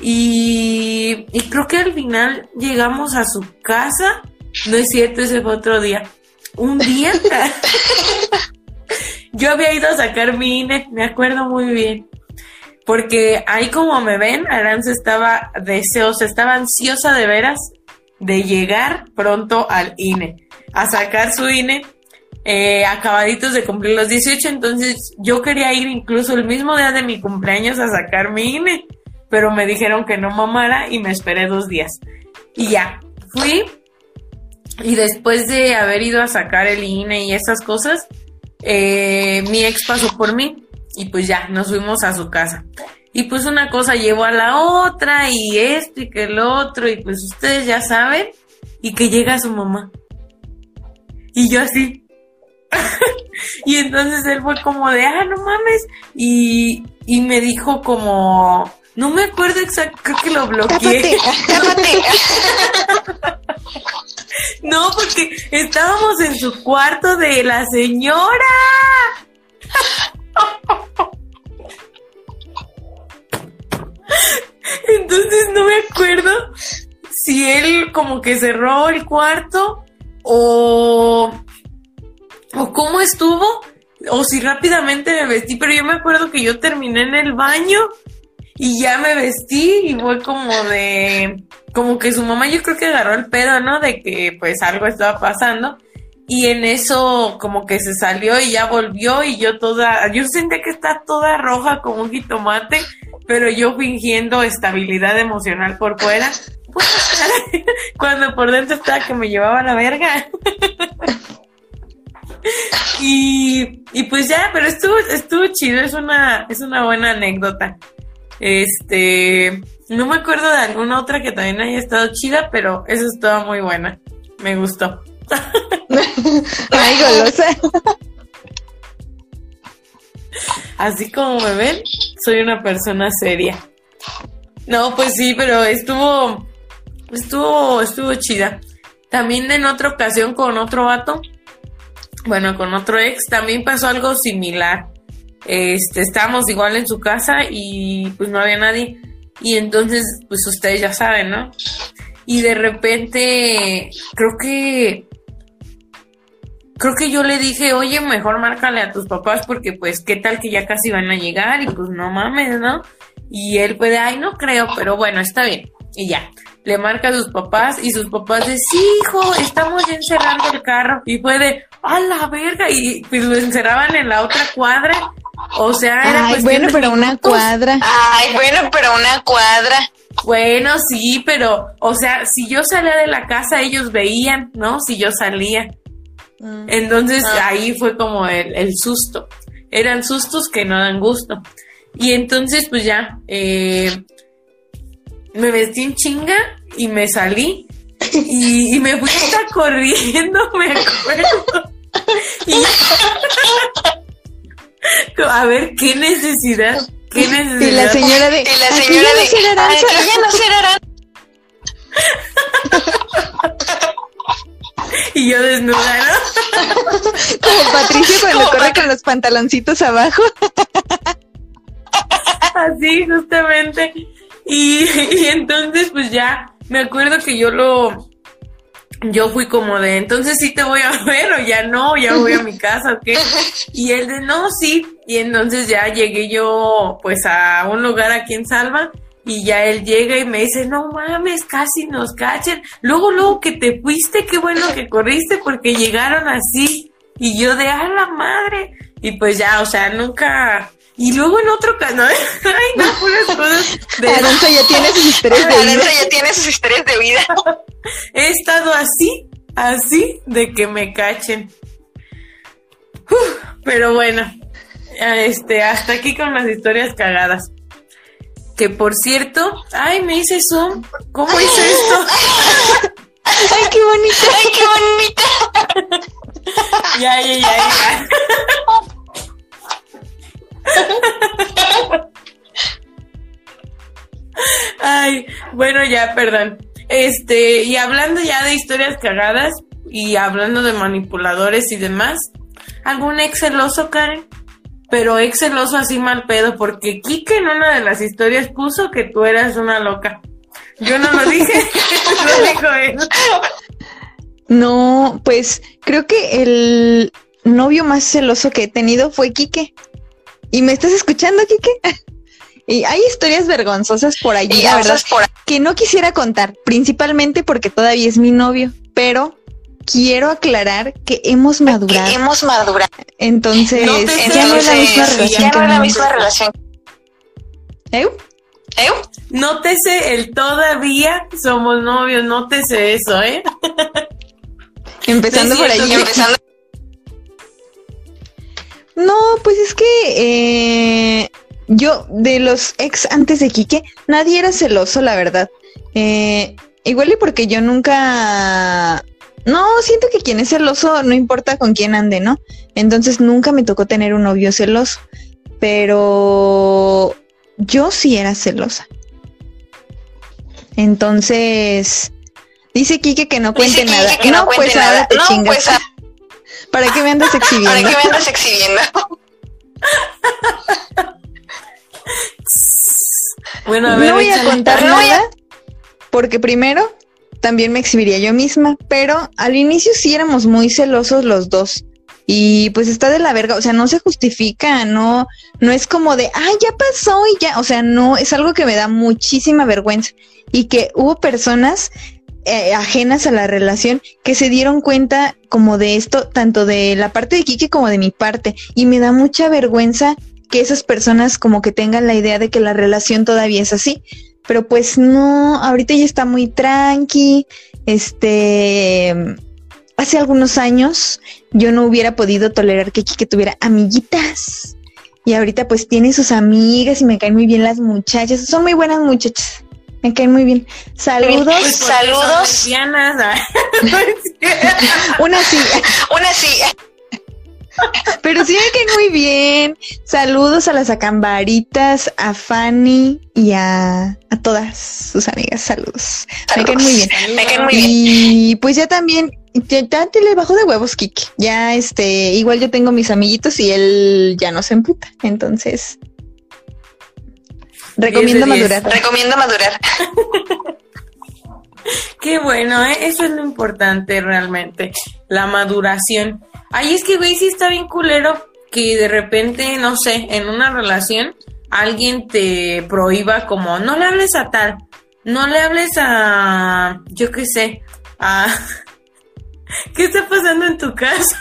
Y, y creo que al final llegamos a su casa. No es cierto, ese fue otro día. Un día. [laughs] Yo había ido a sacar mi INE, me acuerdo muy bien. Porque ahí como me ven, Aranza estaba deseosa, estaba ansiosa de veras de llegar pronto al INE, a sacar su INE, eh, acabaditos de cumplir los 18, entonces yo quería ir incluso el mismo día de mi cumpleaños a sacar mi INE, pero me dijeron que no mamara y me esperé dos días. Y ya, fui y después de haber ido a sacar el INE y esas cosas, eh, mi ex pasó por mí y pues ya, nos fuimos a su casa. Y pues una cosa llevó a la otra y esto y que el otro y pues ustedes ya saben y que llega su mamá. Y yo así. [laughs] y entonces él fue como de, ah, no mames. Y, y me dijo como, no me acuerdo exacto, creo que lo bloqueé. Tápate. Tápate. [laughs] No, porque estábamos en su cuarto de la señora. Entonces no me acuerdo si él como que cerró el cuarto o, o cómo estuvo o si rápidamente me vestí, pero yo me acuerdo que yo terminé en el baño y ya me vestí y fue como de, como que su mamá yo creo que agarró el pedo, ¿no? De que pues algo estaba pasando y en eso como que se salió y ya volvió y yo toda, yo sentía que está toda roja como un jitomate, pero yo fingiendo estabilidad emocional por fuera, pues, [laughs] cuando por dentro estaba que me llevaba la verga. [laughs] Y, y pues ya, pero estuvo, estuvo chido, es una, es una buena anécdota. Este, no me acuerdo de alguna otra que también haya estado chida, pero esa estaba muy buena. Me gustó. [laughs] Ay, golosa. Así como me ven, soy una persona seria. No, pues sí, pero estuvo, estuvo, estuvo chida. También en otra ocasión con otro vato, bueno, con otro ex también pasó algo similar. Este, estábamos igual en su casa y pues no había nadie. Y entonces, pues ustedes ya saben, ¿no? Y de repente, creo que creo que yo le dije, oye, mejor márcale a tus papás porque pues qué tal que ya casi van a llegar y pues no mames, ¿no? Y él puede, ay, no creo, pero bueno, está bien. Y ya, le marca a sus papás y sus papás de, sí, hijo, estamos ya encerrando el carro. Y fue de, a la verga, y pues lo encerraban en la otra cuadra. O sea, era Ay, cuestión bueno, de pero una cuadra. Ay, bueno, pero una cuadra. Bueno, sí, pero, o sea, si yo salía de la casa, ellos veían, ¿no? Si yo salía. Entonces Ah. ahí fue como el, el susto. Eran sustos que no dan gusto. Y entonces, pues ya, eh, me vestí en chinga y me salí. Y, y me fui hasta [laughs] corriendo, me acuerdo. Y- a ver, qué necesidad. ¿Qué necesidad? Y la señora de. Y la "Aquí señora de, será ay, Aranza". que ya no será Aranza. [laughs] Y yo desnuda, ¿no? [laughs] Como Patricio cuando Como corre con los pantaloncitos abajo. Así, justamente. Y, y entonces, pues ya, me acuerdo que yo lo. Yo fui como de, entonces sí te voy a [laughs] ver o ya no, ya voy a mi casa o qué. Y él de, no, sí. Y entonces ya llegué yo, pues a un lugar aquí en Salva. Y ya él llega y me dice, no mames, casi nos cachen. Luego, luego que te fuiste, qué bueno que corriste porque llegaron así. Y yo de, a la madre. Y pues ya, o sea, nunca... Y luego en otro canal, [laughs] ay, no, puras cosas de... [laughs] Aranza ya tiene sus historias de vida. Ya tiene sus historias de vida. [laughs] He estado así, así, de que me cachen. Uf, pero bueno, este, hasta aquí con las historias cagadas. Que por cierto, ay, me hice zoom. ¿Cómo hice esto? [laughs] Ay, qué bonita. Ay, qué bonita. [laughs] ya, ya, ya, ya. [laughs] Ay, bueno, ya, perdón. Este, y hablando ya de historias cagadas y hablando de manipuladores y demás, ¿algún ex celoso, Karen? Pero ex celoso así mal pedo, porque Kike en una de las historias puso que tú eras una loca. Yo no lo dije, [laughs] [laughs] lo dijo él. No, pues creo que el novio más celoso que he tenido fue Quique. ¿Y me estás escuchando, Quique? [laughs] Y hay historias vergonzosas por allí, la verdad, por que no quisiera contar, principalmente porque todavía es mi novio, pero quiero aclarar que hemos madurado. que hemos madurado. Entonces, No ya no es la misma relación ya no es la misma relación. ¿Eh? ¿Eh? Nótese el todavía somos novios, nótese eso, ¿eh? Empezando por. Empezando. No, pues es que eh, yo, de los ex antes de Quique, nadie era celoso, la verdad. Eh, igual y porque yo nunca... No, siento que quien es celoso no importa con quién ande, ¿no? Entonces nunca me tocó tener un novio celoso. Pero yo sí era celosa. Entonces, dice Quique que no cuente Dice Kike nada. que no, no, cuente pues nada. ahora te no, chingas. pues ah, ¿Para qué me andas exhibiendo? ¿para qué me andas [laughs] exhibiendo? Bueno, a ver, no voy a contar No voy a- nada porque primero también me exhibiría yo misma, pero al inicio sí éramos muy celosos los dos. Y pues está de la verga, o sea, no se justifica, no, no es como de, ay, ya pasó y ya, o sea, no, es algo que me da muchísima vergüenza. Y que hubo personas eh, ajenas a la relación que se dieron cuenta como de esto, tanto de la parte de Kike como de mi parte. Y me da mucha vergüenza que esas personas como que tengan la idea de que la relación todavía es así. Pero pues no, ahorita ya está muy tranqui. Este, hace algunos años yo no hubiera podido tolerar que Kike tuviera amiguitas. Y ahorita pues tiene sus amigas y me caen muy bien las muchachas. Son muy buenas muchachas. Me caen muy bien. Saludos. Pues porque Saludos. son lesbianas, ah. No [laughs] es cierto. [laughs] Una sí, [laughs] Una sí. Pero sí me caen muy bien. Saludos a las acambaritas, a Fanny y a, a todas sus amigas. Saludos. Me caen muy bien. Me caen muy bien. Y pues ya también Ya, ya te le bajó de huevos, Kike. Ya, este, igual yo tengo mis amiguitos y él ya no se emputa. Entonces, recomiendo madurar. Recomiendo madurar. [laughs] Qué bueno, ¿eh? eso es lo importante realmente, la maduración. Ay, es que, güey, sí está bien culero que de repente, no sé, en una relación alguien te prohíba como, no le hables a tal, no le hables a, yo qué sé, a... [laughs] ¿Qué está pasando en tu casa?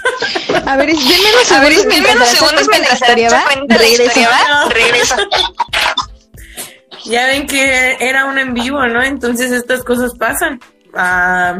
A ver, denme unos A ver, segundos denme unos segundos mientras la historia va. ¿va? No. Regreso. Ya ven que era un en vivo, ¿no? Entonces estas cosas pasan. Ah,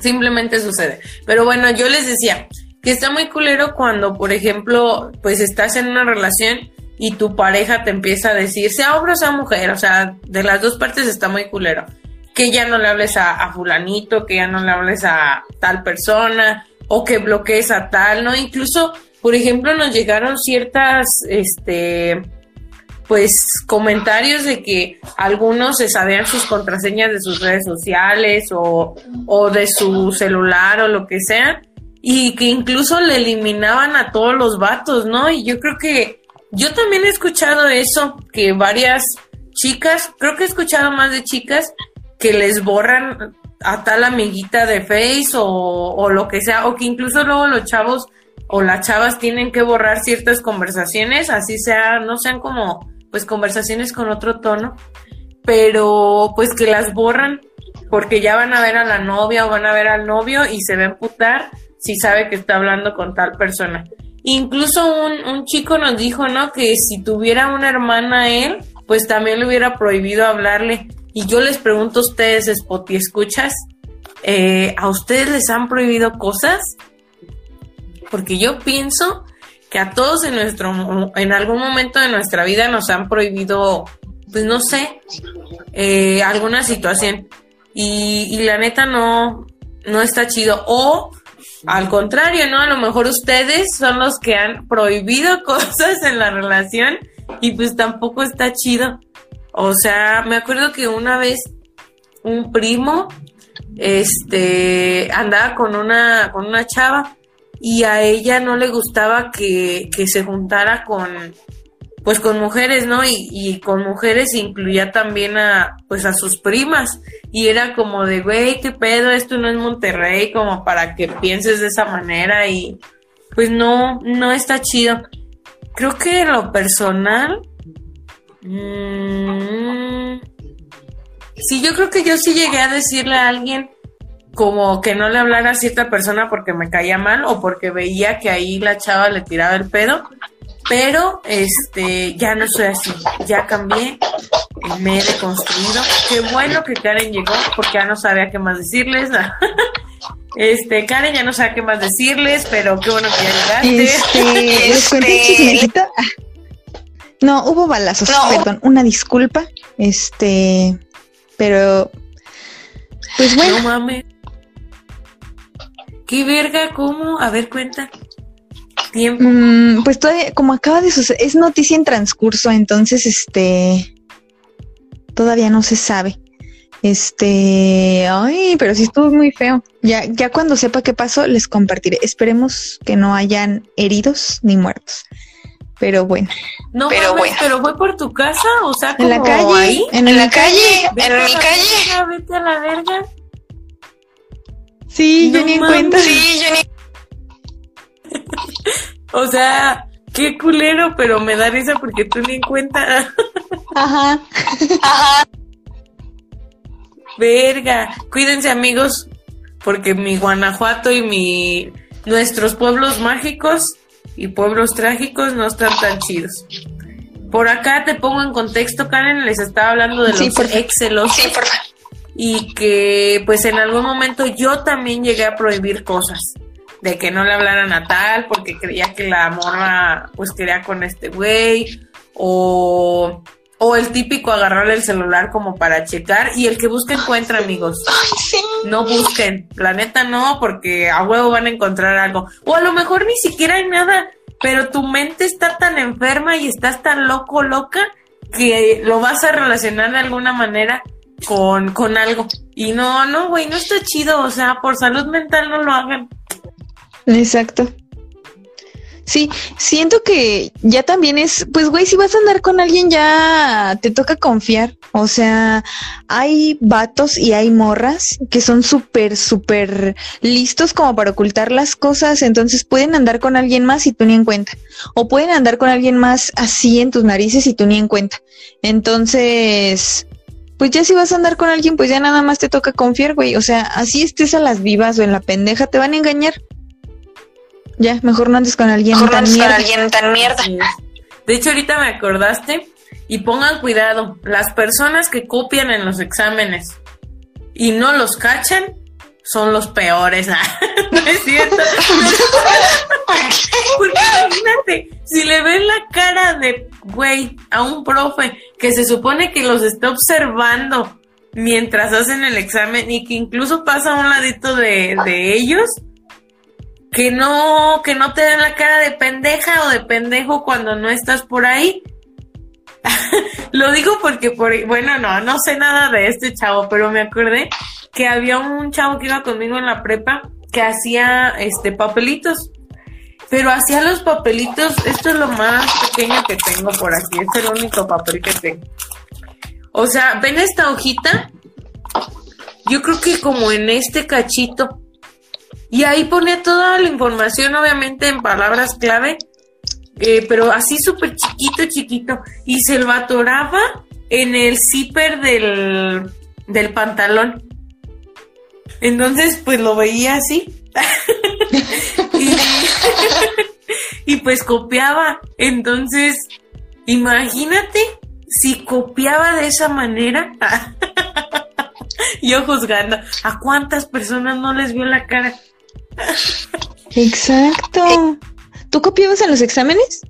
simplemente sucede. Pero bueno, yo les decía que está muy culero cuando, por ejemplo, pues estás en una relación y tu pareja te empieza a decir, sea hombre o sea mujer, o sea, de las dos partes está muy culero. Que ya no le hables a, a fulanito, que ya no le hables a tal persona, o que bloquees a tal, ¿no? Incluso, por ejemplo, nos llegaron ciertas, este, pues comentarios de que algunos se sabían sus contraseñas de sus redes sociales o, o de su celular o lo que sea y que incluso le eliminaban a todos los vatos, ¿no? Y yo creo que yo también he escuchado eso, que varias chicas, creo que he escuchado más de chicas que les borran a tal amiguita de Face o, o lo que sea, o que incluso luego los chavos o las chavas tienen que borrar ciertas conversaciones, así sea, no sean como pues conversaciones con otro tono, pero pues que las borran porque ya van a ver a la novia o van a ver al novio y se va a emputar si sabe que está hablando con tal persona. Incluso un, un chico nos dijo, ¿no? Que si tuviera una hermana él, pues también le hubiera prohibido hablarle. Y yo les pregunto a ustedes, Spotty, ¿escuchas? Eh, ¿A ustedes les han prohibido cosas? Porque yo pienso que a todos en nuestro en algún momento de nuestra vida nos han prohibido, pues no sé, eh, alguna situación. Y, y la neta no, no está chido. O al contrario, ¿no? A lo mejor ustedes son los que han prohibido [laughs] cosas en la relación y pues tampoco está chido. O sea, me acuerdo que una vez un primo este andaba con una con una chava y a ella no le gustaba que, que se juntara con pues con mujeres, ¿no? Y, y con mujeres incluía también a pues a sus primas y era como de, güey, qué pedo, esto no es Monterrey, como para que pienses de esa manera y pues no, no está chido. Creo que en lo personal, mm, sí, yo creo que yo sí llegué a decirle a alguien como que no le hablara a cierta persona porque me caía mal o porque veía que ahí la chava le tiraba el pedo. Pero este ya no soy así, ya cambié, me he deconstruido. Qué bueno que Karen llegó porque ya no sabía qué más decirles. [laughs] Este, Karen ya no sabe qué más decirles, pero qué bueno que ya llegaste. Este, [laughs] Este-. No, hubo balazos, No. perdón, una disculpa. Este, pero pues bueno, No mames. ¿Qué verga? ¿Cómo? A ver, cuenta. Tiempo. mm, pues todavía, como acaba de suceder, es noticia en transcurso, entonces este todavía no se sabe. Este, ay, pero sí estuvo muy feo. Ya, ya cuando sepa qué pasó, les compartiré. Esperemos que no hayan heridos ni muertos. Pero bueno, No Pero mames, bueno. pero fue por tu casa, o sea, como en la calle, ahí. en, En la la calle. en mi la calle. verga, vete a la verga. Sí, yo No ni en cuenta. Sí, yo ni... [laughs] O sea, qué culero, pero me da risa porque tú ni en cuenta. [laughs] Ajá. Ajá. Verga. Cuídense, amigos, porque mi Guanajuato y mi nuestros pueblos mágicos y pueblos trágicos no están tan chidos. Por acá te pongo en contexto, Karen, les estaba hablando de Sí, los por favor. ex celosos Sí, por favor. Y que pues en algún momento yo también llegué a prohibir cosas de que no le hablaran a tal porque creía que la morra pues quería con este güey o o el típico agarrarle el celular como para checar y el que busca encuentra amigos no busquen, la neta no, porque a huevo van a encontrar algo. O a lo mejor ni siquiera hay nada, pero tu mente está tan enferma y estás tan loco, loca, que lo vas a relacionar de alguna manera con, con algo. Y no, no, güey, no está chido, o sea, por salud mental no lo hagan. Exacto. Sí, siento que ya también es, pues güey, si vas a andar con alguien ya te toca confiar. O sea, hay vatos y hay morras que son súper, súper listos como para ocultar las cosas, entonces pueden andar con alguien más y tú ni en cuenta. O pueden andar con alguien más así en tus narices y tú ni en cuenta. Entonces, pues ya si vas a andar con alguien, pues ya nada más te toca confiar, güey. O sea, así estés a las vivas o en la pendeja, te van a engañar. Ya, mejor no andes con alguien Mejor no tan andes con mierda. alguien tan mierda. De hecho, ahorita me acordaste y pongan cuidado, las personas que copian en los exámenes y no los cachan son los peores. [laughs] no es cierto. [laughs] Porque imagínate, si le ven la cara de güey a un profe que se supone que los está observando mientras hacen el examen y que incluso pasa a un ladito de, de ellos, que no, que no te den la cara de pendeja o de pendejo cuando no estás por ahí. [laughs] Lo digo porque, por, bueno, no, no sé nada de este chavo, pero me acordé que había un chavo que iba conmigo en la prepa que hacía este papelitos. Pero hacía los papelitos, esto es lo más pequeño que tengo por aquí, es el único papel que tengo. O sea, ven esta hojita, yo creo que como en este cachito. Y ahí ponía toda la información, obviamente en palabras clave, eh, pero así súper chiquito, chiquito. Y se lo atoraba en el zipper del, del pantalón. Entonces, pues lo veía así. [laughs] y, [laughs] y pues copiaba. Entonces, imagínate si copiaba de esa manera. [laughs] Yo juzgando, ¿a cuántas personas no les vio la cara? Exacto. ¿Tú copiabas en los exámenes?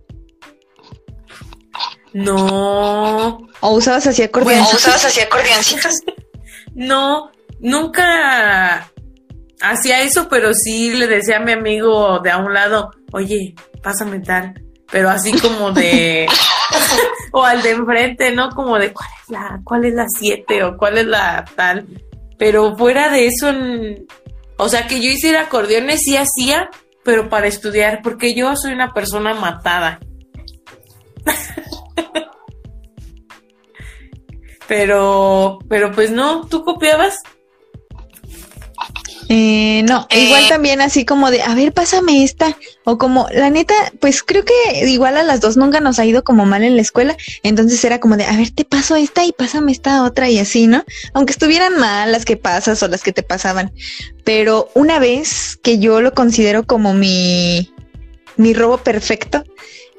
No, ¿O usabas así ¿O acordeón? usabas así acordeoncitos? [laughs] no, nunca hacía eso, pero sí le decía a mi amigo de a un lado, oye, pásame tal, pero así como de, [laughs] [laughs] o al de enfrente, ¿no? Como de cuál es la, cuál es la siete o cuál es la tal, pero fuera de eso, en- o sea, que yo hiciera acordeones sí hacía, pero para estudiar, porque yo soy una persona matada. [laughs] Pero, pero pues no, ¿tú copiabas? Eh, no, Eh. igual también así como de, a ver, pásame esta. O como, la neta, pues creo que igual a las dos nunca nos ha ido como mal en la escuela. Entonces era como de, a ver, te paso esta y pásame esta otra y así, ¿no? Aunque estuvieran mal las que pasas o las que te pasaban. Pero una vez que yo lo considero como mi, mi robo perfecto,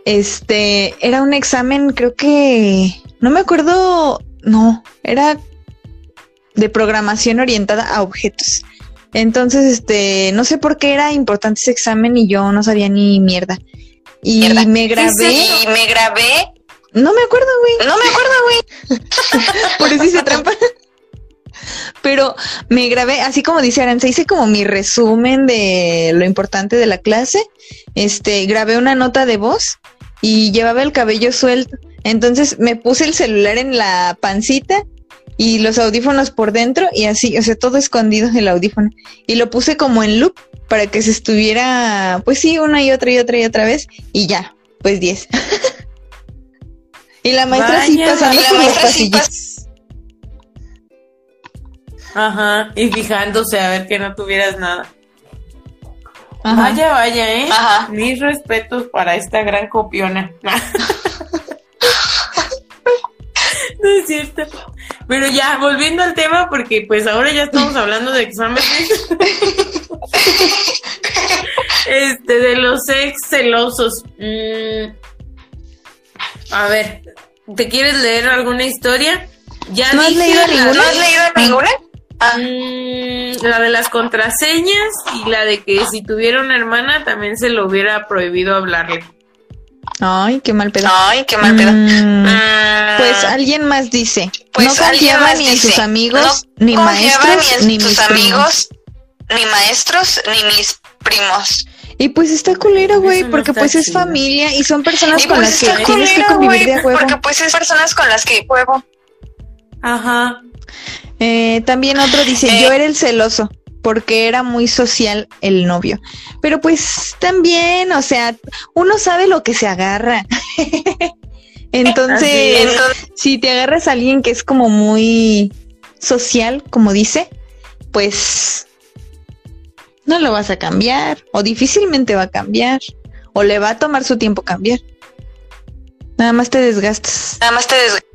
este, era un examen, creo que, no me acuerdo, no, era de programación orientada a objetos. Entonces, este, no sé por qué era importante ese examen y yo no sabía ni mierda. Y Mierda. me grabé, Y me grabé. no me acuerdo, güey, No me acuerdo, güey. [laughs] por eso hice trampa. Pero me grabé, así como dice Aranza, hice como mi resumen de lo importante de la clase. Este, grabé una nota de voz y llevaba el cabello suelto. Entonces me puse el celular en la pancita y los audífonos por dentro y así, o sea, todo escondido en el audífono. Y lo puse como en loop para que se estuviera, pues sí, una y otra y otra y otra vez y ya, pues 10. [laughs] y la maestra sí Vaya, pasando la por los sí pasillos. Ajá, y fijándose a ver que no tuvieras nada. Ajá. Vaya, vaya, ¿eh? Ajá. Mis respetos para esta gran copiona. [laughs] no es cierto. Pero ya, volviendo al tema, porque pues ahora ya estamos hablando de exámenes. [laughs] este, de los ex celosos. Mm, a ver, ¿te quieres leer alguna historia? Ya ¿No has leído la- ninguna? ¿No has leído ninguna? Ah, Mm, la de las contraseñas y la de que si tuviera una hermana también se lo hubiera prohibido hablarle. Ay, qué mal pedo. Ay, qué mal pedo. Mm, Mm, Pues alguien más dice, pues no confiaba ni en sus amigos, no ni maestros, ni ni, en sus mis primos. amigos, ni maestros, ni mis primos. Y pues está culero, güey, porque pues es familia y son personas Y con pues las que tienes que convivir de huevo. porque pues es personas con las que juego. Ajá. Eh, también otro dice, yo era el celoso porque era muy social el novio. Pero pues también, o sea, uno sabe lo que se agarra. [laughs] entonces, si te agarras a alguien que es como muy social, como dice, pues no lo vas a cambiar o difícilmente va a cambiar o le va a tomar su tiempo cambiar. Nada más te desgastas. Nada más te desgastas.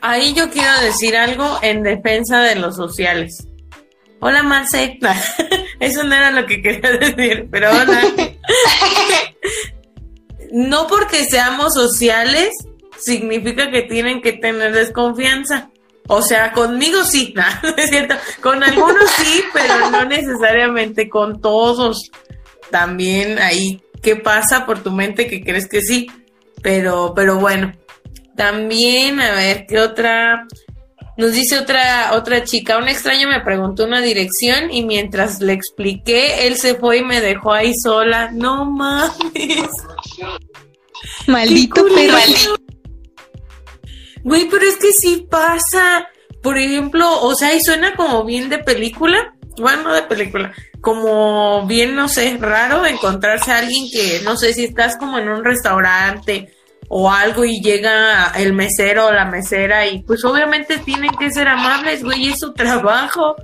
Ahí yo quiero decir algo en defensa de los sociales. Hola, Marce. [laughs] Eso no era lo que quería [laughs] decir, pero hola. [laughs] no porque seamos sociales significa que tienen que tener desconfianza. O sea, conmigo sí, [laughs] es cierto. Con algunos sí, pero no necesariamente con todos. También ahí, ¿qué pasa por tu mente que crees que sí? Pero, pero bueno. También, a ver, ¿qué otra? Nos dice otra, otra chica, un extraño me preguntó una dirección y mientras le expliqué, él se fue y me dejó ahí sola. No mames. Maldito perro. Güey, pero es que sí pasa. Por ejemplo, o sea, y suena como bien de película. Bueno, no de película. Como bien, no sé, raro encontrarse a alguien que, no sé, si estás como en un restaurante o algo y llega el mesero o la mesera y pues obviamente tienen que ser amables, güey, es su trabajo.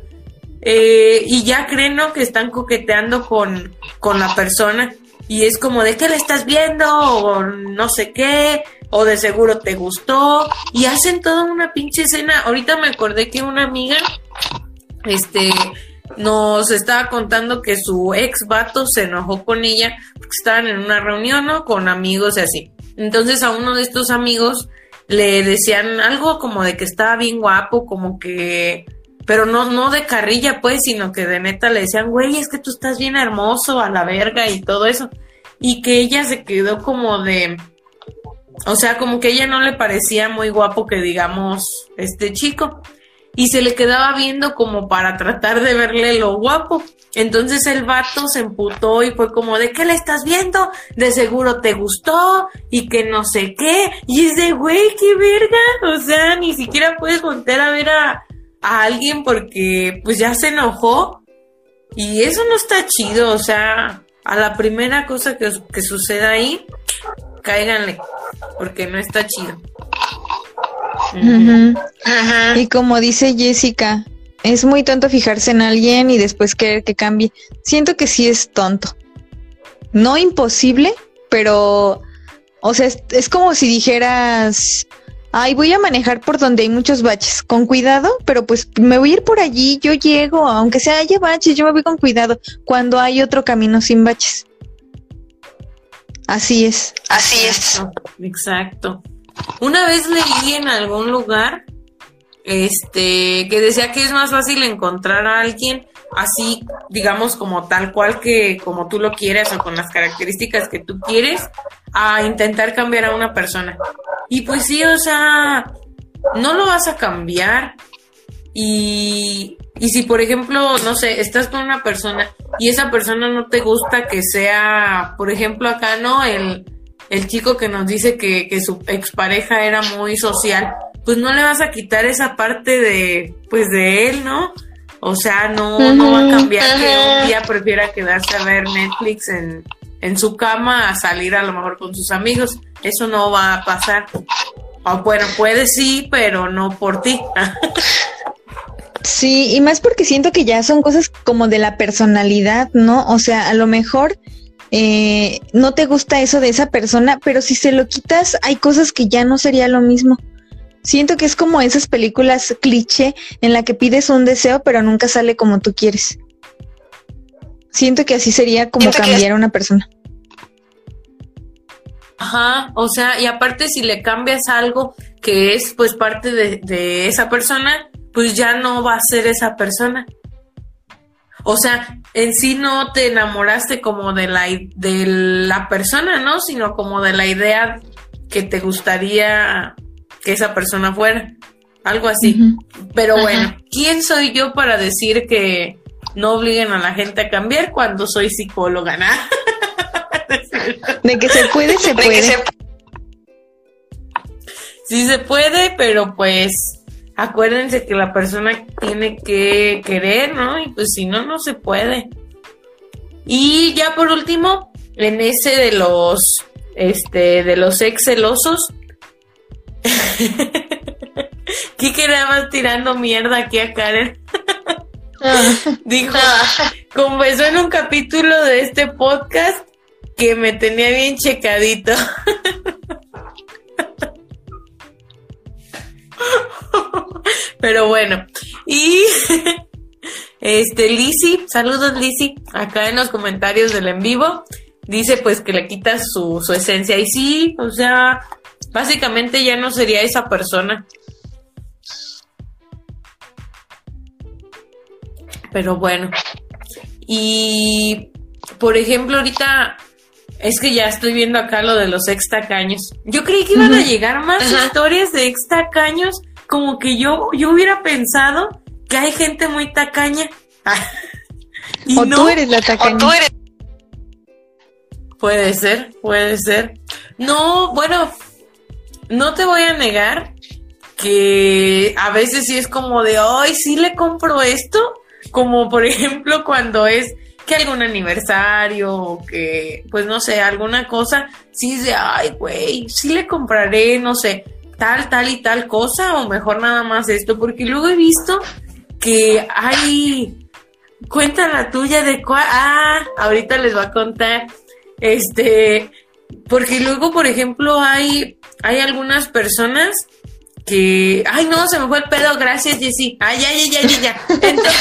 Eh, y ya creen, ¿no? Que están coqueteando con, con la persona y es como de qué le estás viendo o no sé qué o de seguro te gustó y hacen toda una pinche escena. Ahorita me acordé que una amiga este nos estaba contando que su ex vato se enojó con ella porque estaban en una reunión, ¿no? Con amigos y así. Entonces a uno de estos amigos le decían algo como de que estaba bien guapo, como que, pero no, no de carrilla pues, sino que de neta le decían, güey, es que tú estás bien hermoso a la verga y todo eso. Y que ella se quedó como de, o sea, como que ella no le parecía muy guapo que digamos este chico. Y se le quedaba viendo como para tratar de verle lo guapo. Entonces el vato se emputó y fue como, ¿de qué le estás viendo? De seguro te gustó y que no sé qué. Y es de, güey, qué verga. O sea, ni siquiera puedes volver a ver a, a alguien porque pues ya se enojó. Y eso no está chido. O sea, a la primera cosa que, que suceda ahí, cáiganle. Porque no está chido. Y como dice Jessica, es muy tonto fijarse en alguien y después querer que cambie. Siento que sí es tonto. No imposible, pero, o sea, es, como si dijeras, ay, voy a manejar por donde hay muchos baches, con cuidado, pero pues me voy a ir por allí, yo llego, aunque sea haya baches, yo me voy con cuidado, cuando hay otro camino sin baches. Así es. Así es. Exacto. Una vez leí en algún lugar este, que decía que es más fácil encontrar a alguien así, digamos, como tal cual que como tú lo quieres o con las características que tú quieres, a intentar cambiar a una persona. Y pues sí, o sea, no lo vas a cambiar. Y, y si, por ejemplo, no sé, estás con una persona y esa persona no te gusta que sea, por ejemplo, acá, ¿no? El, el chico que nos dice que, que su expareja era muy social pues no le vas a quitar esa parte de, pues de él, ¿no? O sea, no, no va a cambiar que un día prefiera quedarse a ver Netflix en, en su cama a salir a lo mejor con sus amigos. Eso no va a pasar. O bueno, puede sí, pero no por ti. sí, y más porque siento que ya son cosas como de la personalidad, ¿no? O sea, a lo mejor eh, no te gusta eso de esa persona, pero si se lo quitas, hay cosas que ya no sería lo mismo. Siento que es como esas películas cliché en la que pides un deseo pero nunca sale como tú quieres. Siento que así sería como cambiar a una persona. Ajá, o sea, y aparte si le cambias algo que es pues parte de, de esa persona, pues ya no va a ser esa persona. O sea, en sí no te enamoraste como de la, de la persona, ¿no? Sino como de la idea que te gustaría que esa persona fuera. Algo así. Pero bueno, ¿quién soy yo para decir que no obliguen a la gente a cambiar cuando soy psicóloga? [laughs] De que se puede, se puede. Sí se puede, pero pues acuérdense que la persona tiene que querer, ¿no? Y pues si no, no se puede. Y ya por último, en ese de los, este, de los ex celosos, [laughs] Kike nada más tirando mierda aquí a Karen. [laughs] Dijo, confesó en un capítulo de este podcast que me tenía bien checadito. [laughs] Pero bueno, y este Lisi, saludos Lisi, acá en los comentarios del en vivo, dice pues que le quita su, su esencia. Y sí, o sea, básicamente ya no sería esa persona. Pero bueno. Y por ejemplo, ahorita es que ya estoy viendo acá lo de los ex tacaños. Yo creí que iban a llegar más historias de ex tacaños, como que yo, yo hubiera pensado que hay gente muy tacaña. [laughs] y o tú eres la tacaña. Puede ser, puede ser. No, bueno, no te voy a negar que a veces sí es como de, ay, sí le compro esto, como por [laughs] ejemplo cuando es que algún aniversario o que, pues no sé, alguna cosa, sí es de, ay, güey, sí le compraré, no sé, tal, tal y tal cosa, o mejor nada más esto, porque luego he visto que hay, cuenta la tuya de cuál, ah, ahorita les va a contar, este, porque luego, por ejemplo, hay, hay algunas personas que, ay, no, se me fue el pedo, gracias, Jessy. Ay, ya, ya, ya, ya. Entonces,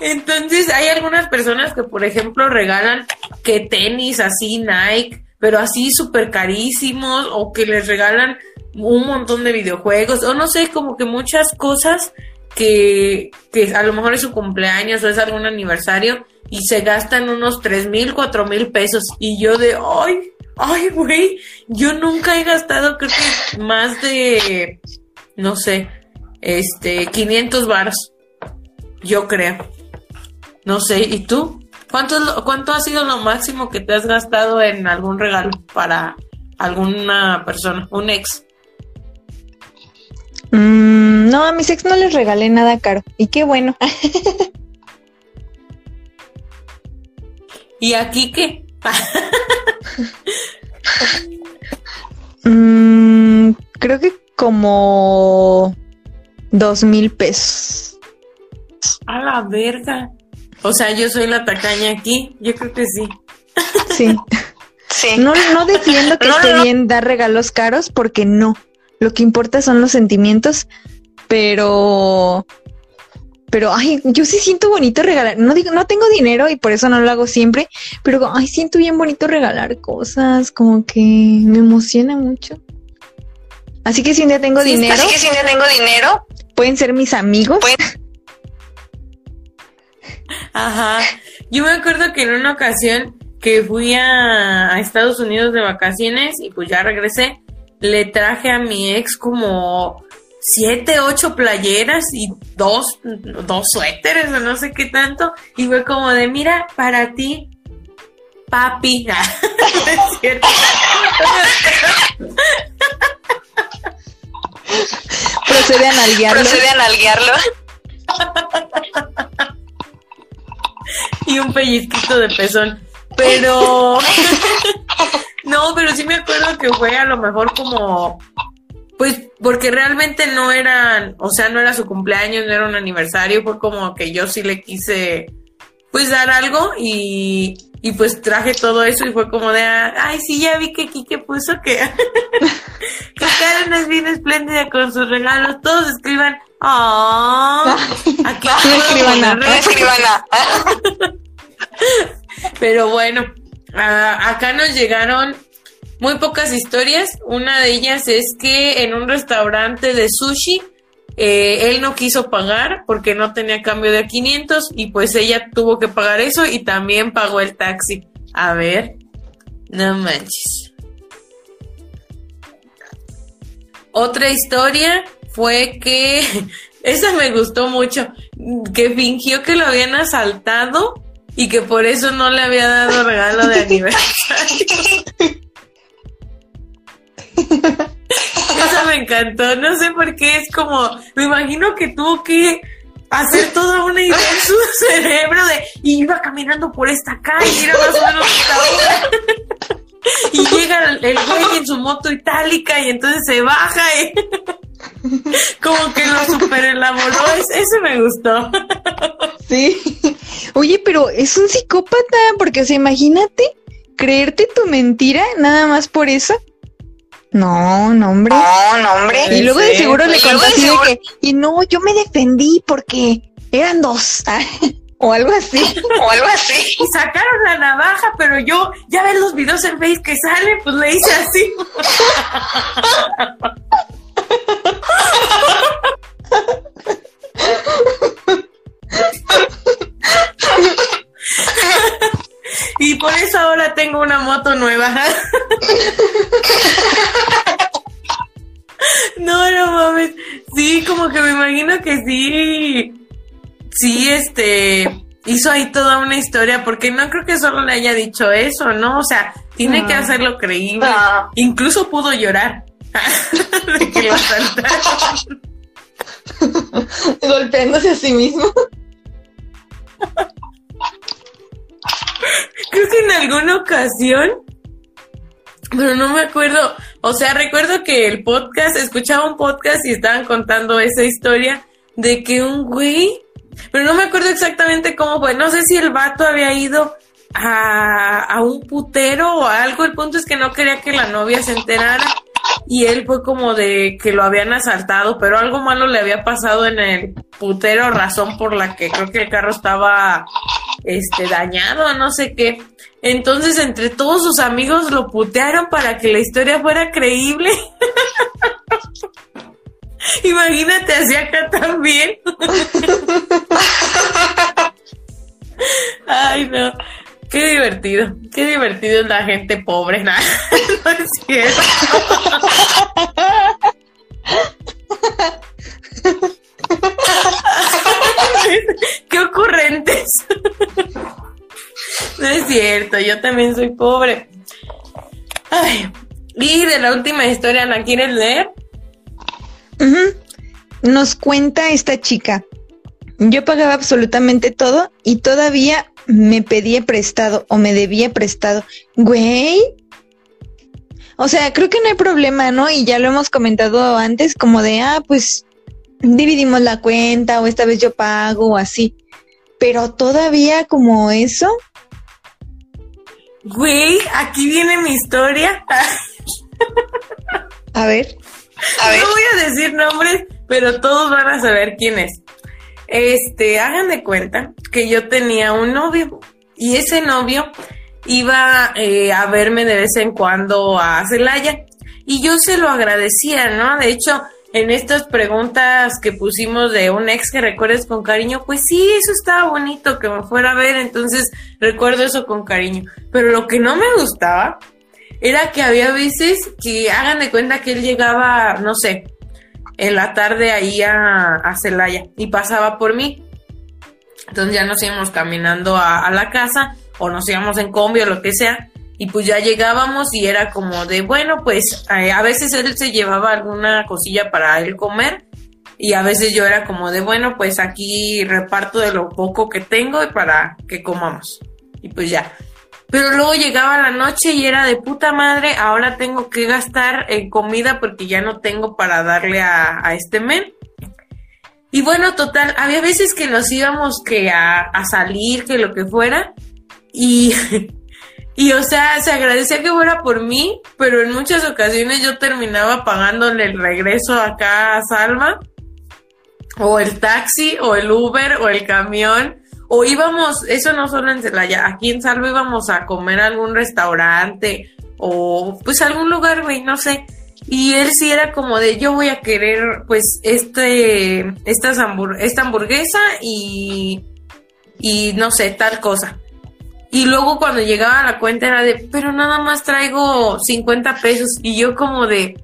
[laughs] entonces, hay algunas personas que, por ejemplo, regalan que tenis así, Nike, pero así súper carísimos, o que les regalan un montón de videojuegos, o no sé, como que muchas cosas que, que a lo mejor es su cumpleaños o es algún aniversario y se gastan unos tres mil, cuatro mil pesos. Y yo de, ay, ay, güey, yo nunca he gastado creo que más de, no sé, este, 500 baros. Yo creo. No sé, ¿y tú? ¿Cuánto, ¿Cuánto ha sido lo máximo que te has gastado en algún regalo para alguna persona, un ex? Mm, no, a mis ex no les regalé nada caro. Y qué bueno. [laughs] ¿Y aquí qué? Mm, creo que como dos mil pesos. A la verga. O sea, yo soy la tacaña aquí. Yo creo que sí. Sí. sí. No, no defiendo que esté bien dar regalos caros porque no. Lo que importa son los sentimientos, pero pero ay, yo sí siento bonito regalar. No digo, no tengo dinero y por eso no lo hago siempre, pero ay, siento bien bonito regalar cosas, como que me emociona mucho. Así que si un día tengo dinero. Así que si un día tengo dinero. Pueden ser mis amigos. Ajá. Yo me acuerdo que en una ocasión que fui a, Estados Unidos de vacaciones y pues ya regresé, le traje a mi ex como siete, ocho playeras y dos, dos suéteres o no sé qué tanto. Y fue como de, mira, para ti, papi. [laughs] [laughs] Procede a nalguearlo. Procede a nalguearlo. y un pellizquito de pezón. Pero [laughs] no, pero sí me acuerdo que fue a lo mejor como pues porque realmente no eran, o sea, no era su cumpleaños, no era un aniversario, fue como que yo sí le quise pues dar algo y, y pues traje todo eso y fue como de, ay, sí, ya vi que Kike puso que, [laughs] que Karen es bien espléndida con sus regalos, todos escriban, oh, [laughs] aquí escriban, escriban. [laughs] Pero bueno, acá nos llegaron muy pocas historias. Una de ellas es que en un restaurante de sushi eh, él no quiso pagar porque no tenía cambio de 500 y pues ella tuvo que pagar eso y también pagó el taxi. A ver, no manches. Otra historia fue que, [laughs] esa me gustó mucho, que fingió que lo habían asaltado y que por eso no le había dado regalo de [laughs] aniversario. [laughs] Esa me encantó. No sé por qué es como, me imagino que tuvo que hacer toda una idea en su [laughs] cerebro de, y iba caminando por esta calle, era más o menos esta hora. y llega el, güey en su moto itálica y entonces se baja y [laughs] como que lo super elaboró. Ese me gustó. Sí. Oye, pero es un psicópata, porque, o imagínate creerte tu mentira nada más por eso. No, no, hombre. No, no, hombre. Y luego de seguro le contaste de que, y no, yo me defendí porque eran dos, [laughs] o algo así. O algo así. Y sacaron la navaja, pero yo, ya ves los videos en Face que salen, pues le hice así. [laughs] Y por eso ahora tengo una moto nueva. [laughs] No, no mames. Sí, como que me imagino que sí. Sí, este. Hizo ahí toda una historia, porque no creo que solo le haya dicho eso, ¿no? O sea, tiene que hacerlo creíble. No. Incluso pudo llorar. [laughs] de que lo. [laughs] Golpeándose a sí mismo. Creo que en alguna ocasión, pero no me acuerdo, o sea, recuerdo que el podcast, escuchaba un podcast y estaban contando esa historia de que un güey, pero no me acuerdo exactamente cómo fue, no sé si el vato había ido a, a un putero o algo, el punto es que no quería que la novia se enterara y él fue como de que lo habían asaltado, pero algo malo le había pasado en el putero, razón por la que creo que el carro estaba este dañado, no sé qué. Entonces, entre todos sus amigos lo putearon para que la historia fuera creíble. [laughs] Imagínate así acá también. [laughs] Ay, no. Qué divertido. Qué divertido es la gente pobre. No, [laughs] no es cierto. Qué ocurrentes. No es cierto, yo también soy pobre. Ay, y de la última historia, ¿la quieres leer? Nos cuenta esta chica. Yo pagaba absolutamente todo y todavía me pedía prestado o me debía prestado. Güey. O sea, creo que no hay problema, ¿no? Y ya lo hemos comentado antes, como de, ah, pues dividimos la cuenta o esta vez yo pago o así. Pero todavía como eso, Güey, aquí viene mi historia. a ver. A ver. No voy a decir nombres, pero todos van a saber quién es. Este, hagan de cuenta que yo tenía un novio y ese novio iba eh, a verme de vez en cuando a Celaya y yo se lo agradecía, ¿no? De hecho, en estas preguntas que pusimos de un ex que recuerdes con cariño, pues sí, eso estaba bonito que me fuera a ver, entonces recuerdo eso con cariño. Pero lo que no me gustaba era que había veces que hagan de cuenta que él llegaba, no sé, en la tarde ahí a, Celaya y pasaba por mí. Entonces ya nos íbamos caminando a, a la casa o nos íbamos en combi o lo que sea. Y pues ya llegábamos y era como de, bueno, pues eh, a veces él se llevaba alguna cosilla para él comer y a veces yo era como de, bueno, pues aquí reparto de lo poco que tengo para que comamos. Y pues ya. Pero luego llegaba la noche y era de puta madre, ahora tengo que gastar en comida porque ya no tengo para darle a, este men. Y bueno, total, había veces que nos íbamos que a, a salir, que lo que fuera, y, [laughs] y o sea, se agradecía que fuera por mí, pero en muchas ocasiones yo terminaba pagándole el regreso acá a Salma, o el taxi, o el Uber, o el camión, o íbamos, eso no solo en Celaya, aquí en Salvo íbamos a comer a algún restaurante, o pues algún lugar, güey, no sé. Y él sí era como de yo voy a querer pues este estas hambur- esta hamburguesa y y no sé, tal cosa. Y luego cuando llegaba a la cuenta era de, pero nada más traigo 50 pesos y yo como de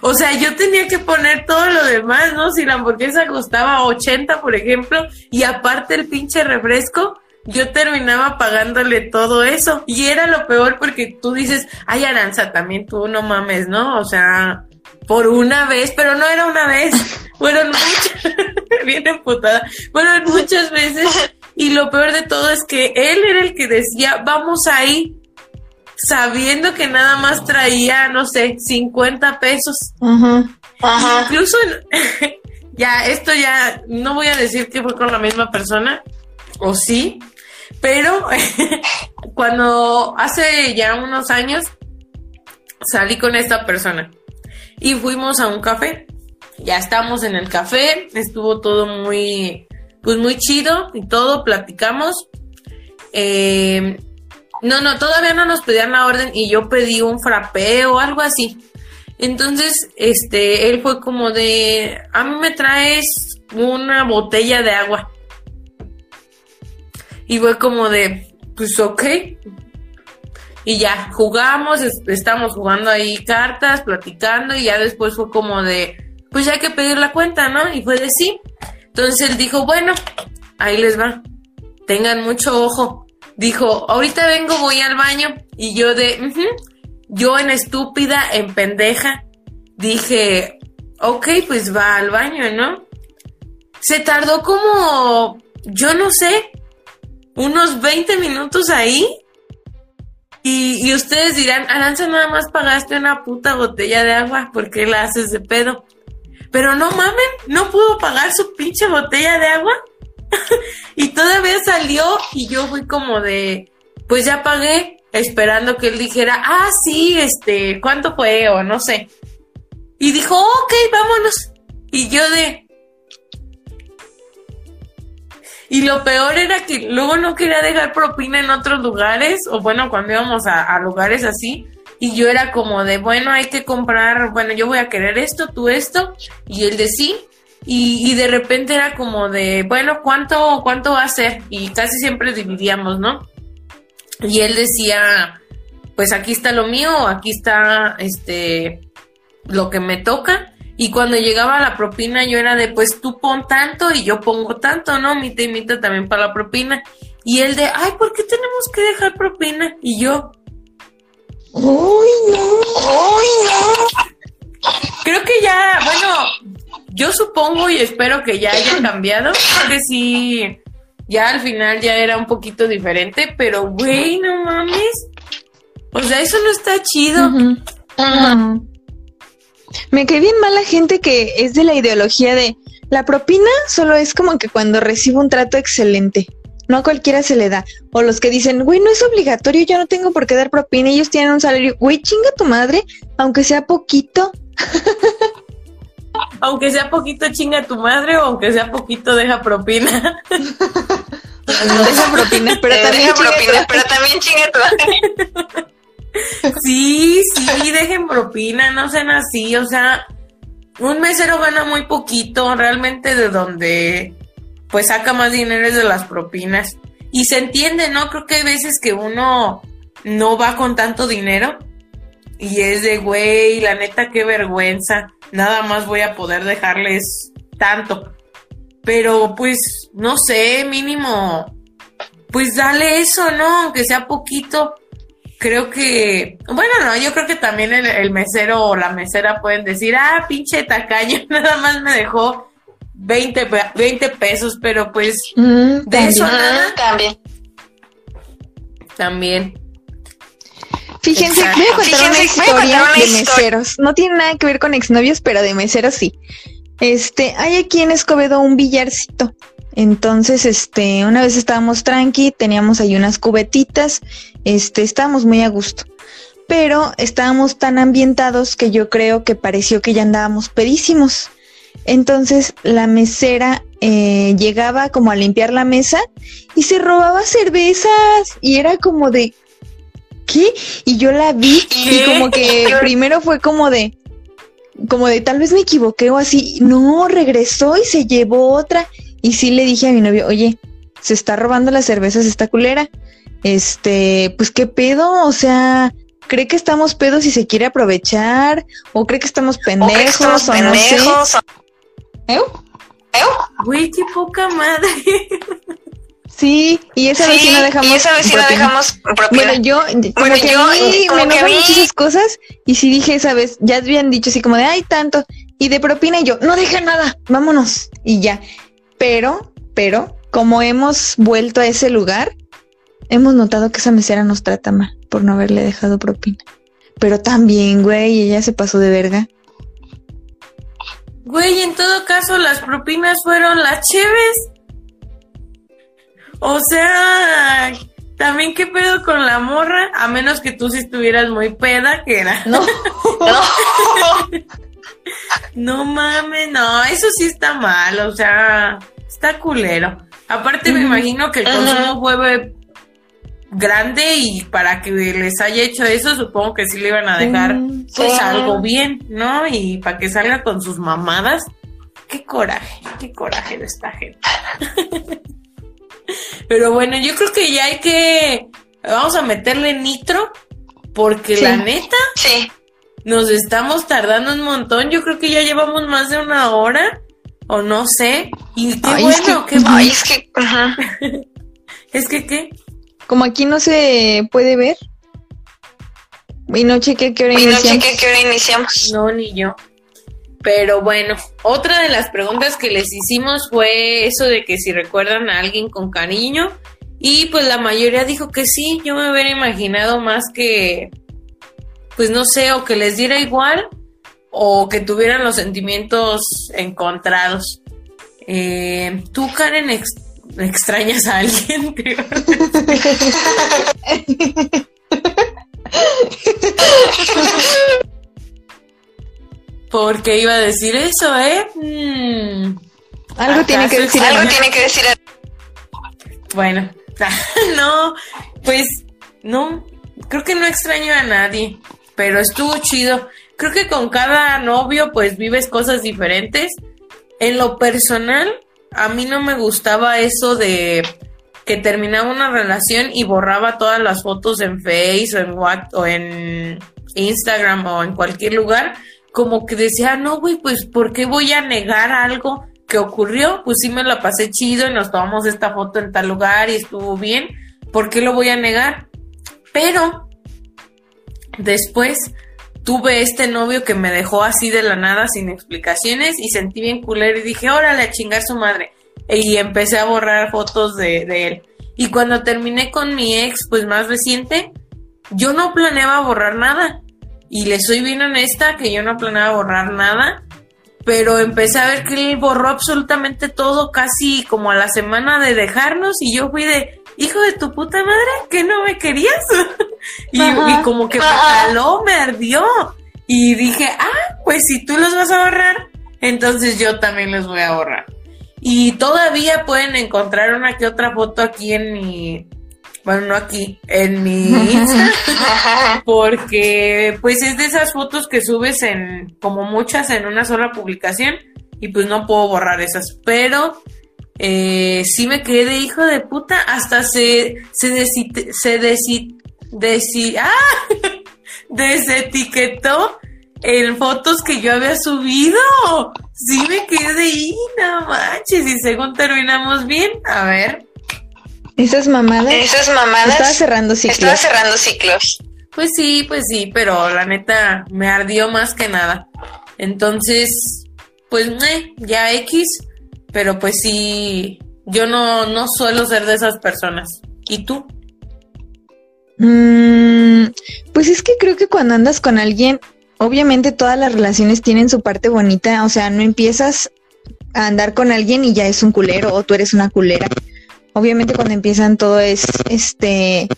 o sea, yo tenía que poner todo lo demás, ¿no? Si la hamburguesa costaba 80, por ejemplo, y aparte el pinche refresco, yo terminaba pagándole todo eso. Y era lo peor porque tú dices, ay, Aranza, también tú no mames, ¿no? O sea, por una vez, pero no era una vez, [laughs] fueron muchas, [laughs] bien emputada, fueron muchas veces y lo peor de todo es que él era el que decía, vamos ahí, sabiendo que nada más traía, no sé, 50 pesos. Ajá. Incluso, [laughs] ya, esto ya, no voy a decir que fue con la misma persona, o sí, pero [laughs] cuando hace ya unos años salí con esta persona y fuimos a un café. Ya estamos en el café, estuvo todo muy, pues muy chido y todo, platicamos. Eh, no, no, todavía no nos pedían la orden y yo pedí un frappé o algo así. Entonces, este, él fue como de, a mí me traes una botella de agua. Y fue como de, pues ok. Y ya, jugamos, estamos jugando ahí cartas, platicando, y ya después fue como de, pues ya hay que pedir la cuenta, ¿no? Y fue de sí. Entonces él dijo, bueno, ahí les va. Tengan mucho ojo. Dijo, ahorita vengo, voy al baño. Y yo de, yo en estúpida, en pendeja, dije, ok, pues va al baño, ¿no? Se tardó como, yo no sé, unos 20 minutos ahí. Y, y, ustedes dirán, Aranza, nada más pagaste una puta botella de agua, porque la haces de pedo? Pero no mamen, no pudo pagar su pinche botella de agua. Y todavía salió y yo fui como de, pues ya pagué, esperando que él dijera, ah, sí, este, ¿cuánto fue? O no sé. Y dijo, ok, vámonos. Y yo de, y lo peor era que luego no quería dejar propina en otros lugares, o bueno, cuando íbamos a, lugares así, y yo era como de, bueno, hay que comprar, bueno, yo voy a querer esto, tú esto, y él de sí, y, y de repente era como de, bueno, ¿cuánto, cuánto va a ser? Y casi siempre dividíamos, ¿no? Y él decía, pues aquí está lo mío, aquí está, este, lo que me toca, y cuando llegaba la propina, yo era de, pues tú pon tanto y yo pongo tanto, ¿no? Mita y mita también para la propina. Y él de, ay, ¿por qué tenemos que dejar propina? Y yo, uy, no, uy, no. Creo que ya, bueno, yo supongo y espero que ya haya [coughs] cambiado, porque sí, ya al final ya era un poquito diferente, pero güey, no mames. O sea, eso no está chido. Me cae bien mal la gente que es de la ideología de la propina solo es como que cuando recibo un trato excelente. No a cualquiera se le da. O los que dicen, güey, no es obligatorio, yo no tengo por qué dar propina, ellos tienen un salario. Güey, chinga tu madre, aunque sea poquito. [laughs] aunque sea poquito, chinga tu madre, o aunque sea poquito, deja propina. no deja propina, pero también deja propina, pero también chinga tu madre. Sí, sí, dejen propina, no sean así, o sea, un mesero gana muy poquito, realmente de donde pues saca más dinero es de las propinas. Y se entiende, ¿no? Creo que hay veces que uno no va con tanto dinero y es de, güey, la neta, qué vergüenza, nada más voy a poder dejarles tanto. Pero pues, no sé, mínimo, pues dale eso, ¿no? Aunque sea poquito creo que, bueno, no, yo creo que también el, mesero o la mesera pueden decir, ah, pinche tacaño, [laughs] nada más me dejó 20, 20 pesos, pero pues mm, de eso nada. También. También. Fíjense, voy a contar una historia de meseros. No tiene nada que ver con exnovios, pero de meseros sí. Este, hay aquí en Escobedo un billarcito. Entonces, este, una vez estábamos tranqui, teníamos ahí unas cubetitas, este, estábamos muy a gusto. Pero estábamos tan ambientados que yo creo que pareció que ya andábamos pedísimos. Entonces la mesera eh, llegaba como a limpiar la mesa y se robaba cervezas y era como de ¿qué? Y yo la vi y como que [laughs] primero fue como de como de tal vez me equivoqué o así. No, regresó y se llevó otra y sí le dije a mi novio, oye, se está robando las cervezas esta culera. Este, pues qué pedo, o sea, cree que estamos pedos y se quiere aprovechar, o cree que estamos pendejos, o, no sé. Güey, qué poca madre. [laughs] Sí, y esa vez sí no dejamos. Y esa vez sí no dejamos propina. Bueno, yo, como Bueno, que yo, a mí como me que a mí- esas cosas, y sí dije esa vez, ya habían dicho así como de, ay, tanto, y de propina, y yo, no deja nada, vámonos, y ya. Pero, pero, como hemos vuelto a ese lugar, hemos notado que esa mesera nos trata mal por no haberle dejado propina. Pero también, güey, ella se pasó de verga. Güey, en todo caso, las propinas fueron las cheves. O sea, también qué pedo con la morra, a menos que tú sí estuvieras muy peda, que era. No, [laughs] No. No mames, no, eso sí está mal, o sea, está culero. Aparte me imagino que el consumo fue grande y para que les haya hecho eso, supongo que sí le iban a dejar Mm, pues sí. algo bien, ¿no? Y para que salga con sus mamadas. Qué coraje, qué coraje de esta gente. [laughs] Pero bueno, yo creo que ya hay que vamos a meterle nitro porque Sí. la neta Sí. nos estamos tardando un montón. Yo creo que ya llevamos más de una hora. O no sé. Y qué Ay, es bueno, que- qué Ay, es que. ajá. [laughs] Es que qué. como aquí no se puede ver. Y no chequé qué hora Y no iniciamos. chequé qué hora iniciamos. No, ni yo. Pero bueno, otra de las preguntas que les hicimos fue eso de que si recuerdan a alguien con cariño. Y pues la mayoría dijo que sí. Yo me hubiera imaginado más que, pues no sé, o que les diera igual o que tuvieran los sentimientos encontrados. Eh, ¿Tú, Karen, ex- extrañas a alguien? [laughs] [laughs] Porque iba a decir eso, ¿eh? Mm. Algo tiene que ¿Acaso decir. Algo tiene que decir. Bueno, [laughs] no, pues no, creo que no extraño a nadie, pero estuvo chido. Creo que con cada novio pues vives cosas diferentes. En lo personal, a mí no me gustaba eso de que terminaba una relación y borraba todas las fotos en Face o en What o en Instagram o en cualquier lugar, como que decía, no, güey, pues ¿por qué voy a negar algo que ocurrió? Pues sí me la pasé chido y nos tomamos esta foto en tal lugar y estuvo bien, ¿por qué lo voy a negar? Pero después tuve este novio que me dejó así de la nada sin explicaciones y sentí bien culero y dije, órale a chingar su madre. Y empecé a borrar fotos de, de él. Y cuando terminé con mi ex, pues más reciente, yo no planeaba borrar nada. Y le soy bien honesta que yo no planeaba borrar nada. Pero empecé a ver que él borró absolutamente todo casi como a la semana de dejarnos y yo fui de, hijo de tu puta madre, que no me querías. [laughs] y, y como que me caló, me ardió. Y dije, ah, pues si tú los vas a borrar, entonces yo también los voy a borrar. Y todavía pueden encontrar una que otra foto aquí en mi, bueno, no aquí, en mi Insta, [laughs] porque pues es de esas fotos que subes en, como muchas en una sola publicación, y pues no puedo borrar esas, pero eh, sí me quedé de hijo de puta, hasta se, se, desi- se desi- desi- [laughs] ¡ah! desetiquetó en fotos que yo había subido. Sí me quedé ahí, no manches, y según terminamos bien, a ver, Esas mamadas. Esas mamadas. Estaba cerrando ciclos. Estaba cerrando ciclos. Pues sí, pues sí, pero la neta me ardió más que nada. Entonces, pues meh, ya X, pero pues sí, yo no, no suelo ser de esas personas. ¿Y tú? Mm, pues es que creo que cuando andas con alguien, obviamente todas las relaciones tienen su parte bonita, o sea, no empiezas a andar con alguien y ya es un culero o tú eres una culera. Obviamente cuando empiezan todo es este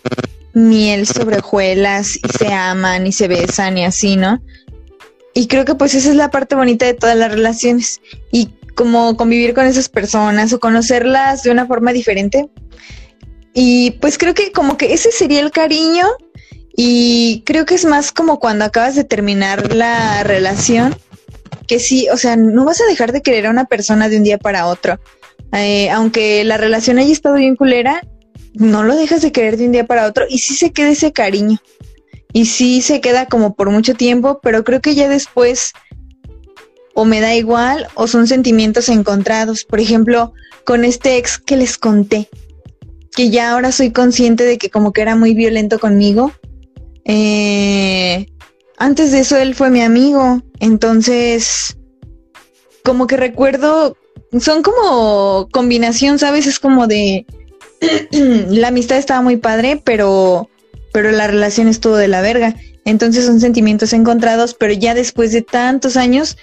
miel sobre hojuelas y se aman y se besan y así, ¿no? Y creo que pues esa es la parte bonita de todas las relaciones y como convivir con esas personas o conocerlas de una forma diferente. Y pues creo que como que ese sería el cariño y creo que es más como cuando acabas de terminar la relación, que sí, o sea, no vas a dejar de querer a una persona de un día para otro. Eh, aunque la relación haya estado bien culera, no lo dejas de querer de un día para otro y sí se queda ese cariño. Y sí se queda como por mucho tiempo, pero creo que ya después o me da igual o son sentimientos encontrados. Por ejemplo, con este ex que les conté. que ya ahora soy consciente de que como que era muy violento conmigo. Eh, antes de eso él fue mi amigo, entonces como que recuerdo, son como combinación, ¿sabes? Es como de [clears throat] la amistad estaba muy padre, pero pero la relación estuvo de la verga. Entonces son sentimientos encontrados, pero ya después de tantos años,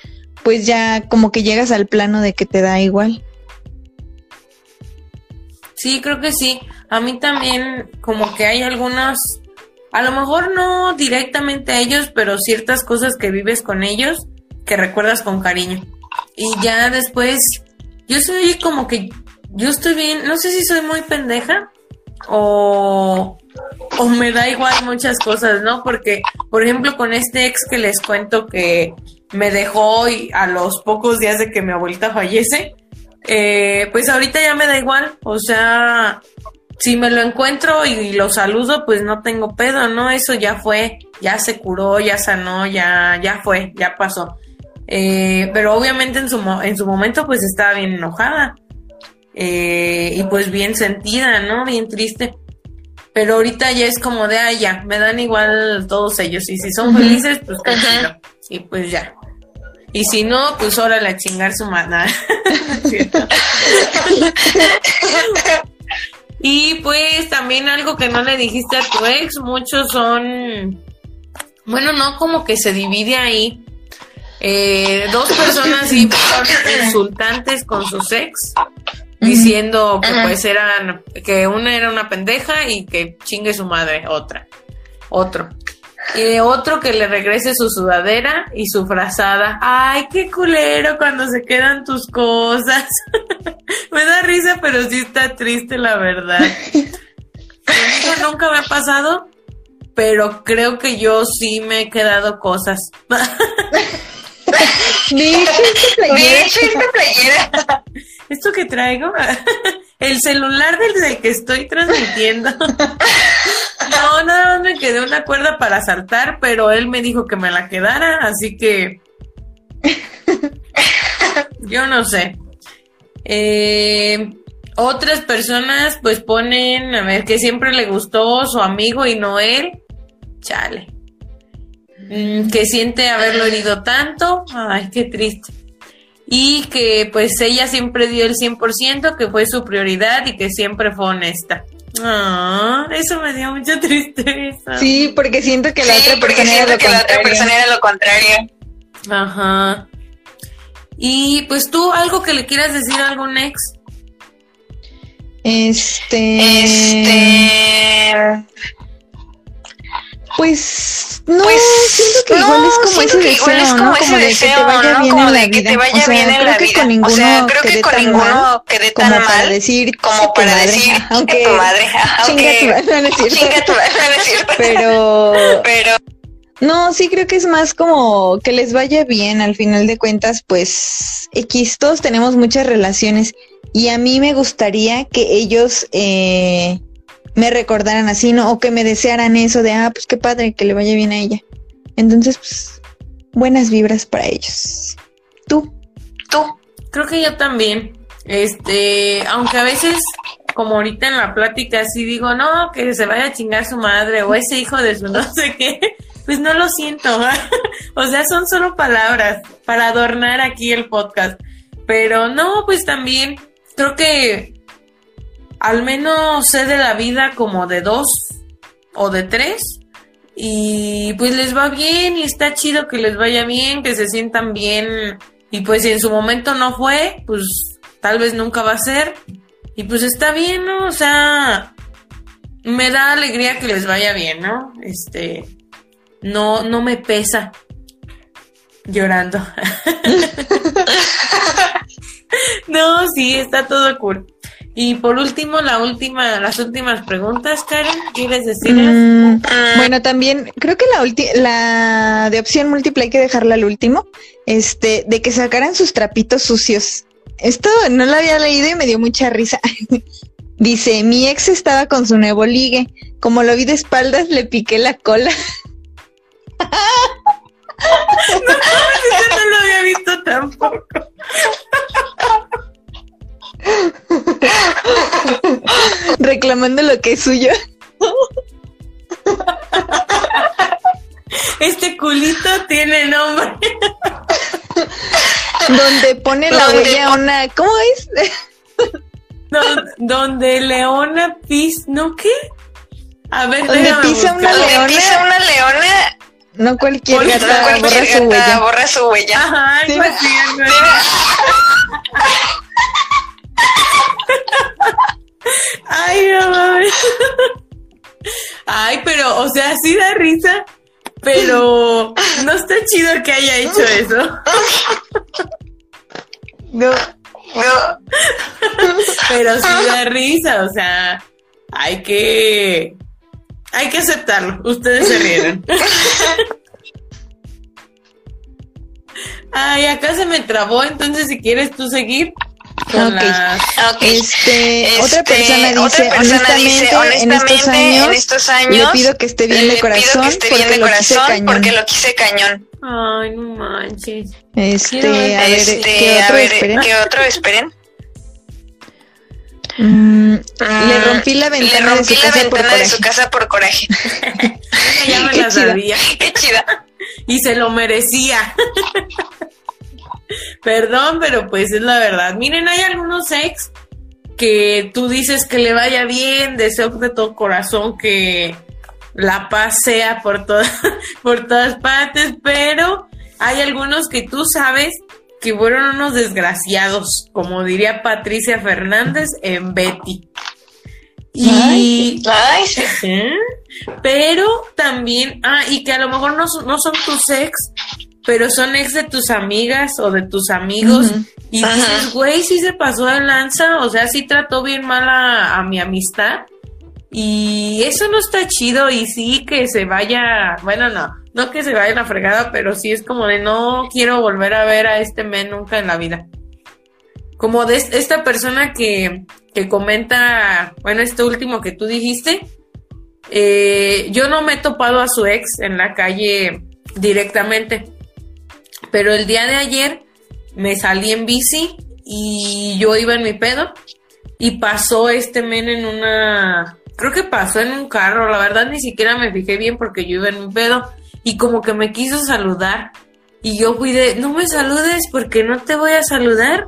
pues ya como que llegas al plano de que te da igual. Sí, creo que sí. A mí también como que hay algunas, a lo mejor no directamente a ellos, pero ciertas cosas que vives con ellos que recuerdas con cariño. Y ya después, yo soy como que, yo estoy bien, no sé si soy muy pendeja o, o me da igual muchas cosas, ¿no? Porque, por ejemplo, con este ex que les cuento que me dejó y a los pocos días de que mi abuelita fallece, eh, pues ahorita ya me da igual, o sea, si me lo encuentro y lo saludo, pues no tengo pedo, ¿no? Eso ya fue, ya se curó, ya sanó, ya, ya fue, ya pasó. Eh, pero obviamente en su, en su momento pues estaba bien enojada eh, y pues bien sentida, ¿no? Bien triste. Pero ahorita ya es como de, ah, ya, me dan igual todos ellos. Y si son felices, pues tranquilo. Y pues ya. Y si no, pues órale a chingar su mana. [laughs] y pues también algo que no le dijiste a tu ex, muchos son, bueno, no como que se divide ahí. Eh, dos personas [laughs] insultantes con sus ex, diciendo que pues eran, que una era una pendeja y que chingue su madre, otra, otro. Y otro que le regrese su sudadera y su frazada. Ay, qué culero cuando se quedan tus cosas. [laughs] me da risa, pero sí está triste la verdad. Eso nunca me ha pasado, pero creo que yo sí me he quedado cosas. [laughs] [laughs] playera. ¿Esto que traigo? [laughs] El celular del que estoy transmitiendo. No, nada más me quedé una cuerda para saltar, pero él me dijo que me la quedara, así que. [laughs] Yo no sé. Eh, otras personas, pues ponen, a ver, que siempre le gustó su amigo y no él. Chale. Mm, que siente haberlo herido tanto. Ay, qué triste. Y que pues ella siempre dio el 100%, que fue su prioridad y que siempre fue honesta. Ah, eso me dio mucha tristeza. Sí, porque siento que la, otra, persona era lo que la otra persona era lo contrario. Ajá. Y pues tú, algo que le quieras decir a algún ex. Este. Este. Pues no, pues, siento que igual es como ese deseo, ¿no? Como de que te vaya bien en la vida. o sea, creo que con ninguno o sea, creo que con ninguno quede tan como para decir como para decir aunque tu madre, [laughs] chinga tu madre, no es cierto. Chinga tu madre, [laughs] no es cierto. [laughs] Pero pero no, sí creo que es más como que les vaya bien al final de cuentas, pues X, todos tenemos muchas relaciones y a mí me gustaría que ellos eh, me recordaran así, ¿no? O que me desearan eso de, ah, pues qué padre, que le vaya bien a ella. Entonces, pues, buenas vibras para ellos. ¿Tú? ¿Tú? Creo que yo también. Este, aunque a veces, como ahorita en la plática, así digo, no, que se vaya a chingar su madre o ese hijo de su no sé qué, [laughs] pues no lo siento. [laughs] o sea, son solo palabras para adornar aquí el podcast. Pero no, pues también creo que al menos sé de la vida como de dos o de tres y pues les va bien y está chido que les vaya bien, que se sientan bien y pues si en su momento no fue, pues tal vez nunca va a ser y pues está bien, ¿no? O sea, me da alegría que les vaya bien, ¿no? Este, no, no me pesa llorando. [laughs] no, sí, está todo cool. Y por último, la última, las últimas preguntas, Karen, ¿quieres decirles? Mm, bueno, también creo que la la de opción múltiple hay que dejarla al último, este, de que sacaran sus trapitos sucios. Esto no lo había leído y me dio mucha risa. [laughs] Dice, mi ex estaba con su nuevo ligue. Como lo vi de espaldas, le piqué la cola. no, no lo había visto tampoco. [laughs] reclamando lo que es suyo. Este culito tiene nombre. Donde pone la huella una. ¿Cómo es? Don- donde Leona pis. ¿No qué? A ver, Donde pisa una leona. Pisa una leona, No cualquier gata no borra cualquier su gata huella. borra su huella. Ajá, Sí, algo así. Ay, no mames. Ay, pero, o sea, sí da risa, pero no está chido que haya hecho eso. No. No, Pero sí da risa, o sea, hay que. Hay que aceptarlo. Ustedes se rieron. Ay, acá se me trabó, entonces si quieres tú seguir con Ok. las- ok. Este, Este, otra persona dice, otra persona honestamente, dice, en estos años, en estos años, le pido que esté bien de corazón, que esté porque bien de lo quise corazón cañón. porque lo quise cañón. Ay, no manches. Este, a ver, este, ¿qué a otro ver, esperen? ¿qué otro esperen? Mm, le rompí la Le ventana de rompí su la casa por ventana de coraje. su casa por coraje. [laughs] [laughs] Ya me Qué la chida. sabía. Qué chida. Y se lo merecía. [laughs] [laughs] Perdón, pero pues es la verdad. Miren, hay algunos ex que tú dices que le vaya bien, deseo de todo corazón que la paz sea por, todas [laughs] por todas partes, pero hay algunos que tú sabes que fueron unos desgraciados, como diría Patricia Fernández en Betty. Y Ay. [laughs] Pero también, ah, y que a lo mejor no, son- no son tus ex, pero son ex de tus amigas o de tus amigos. Y Ajá. dices, güey, sí se pasó de lanza, o sea, sí trató bien mal a, a mi amistad. Y eso no está chido y sí que se vaya, bueno, no, no que se vaya la fregada, pero sí es como de no quiero volver a ver a este men nunca en la vida. Como de es- esta persona que, que comenta, bueno, este último que tú dijiste, eh, yo no me he topado a su ex en la calle directamente, pero el día de ayer me salí en bici y yo iba en mi pedo y pasó este men en una, creo que pasó en un carro, la verdad ni siquiera me fijé bien porque yo iba en mi pedo y como que me quiso saludar y yo fui de, no me saludes porque no te voy a saludar.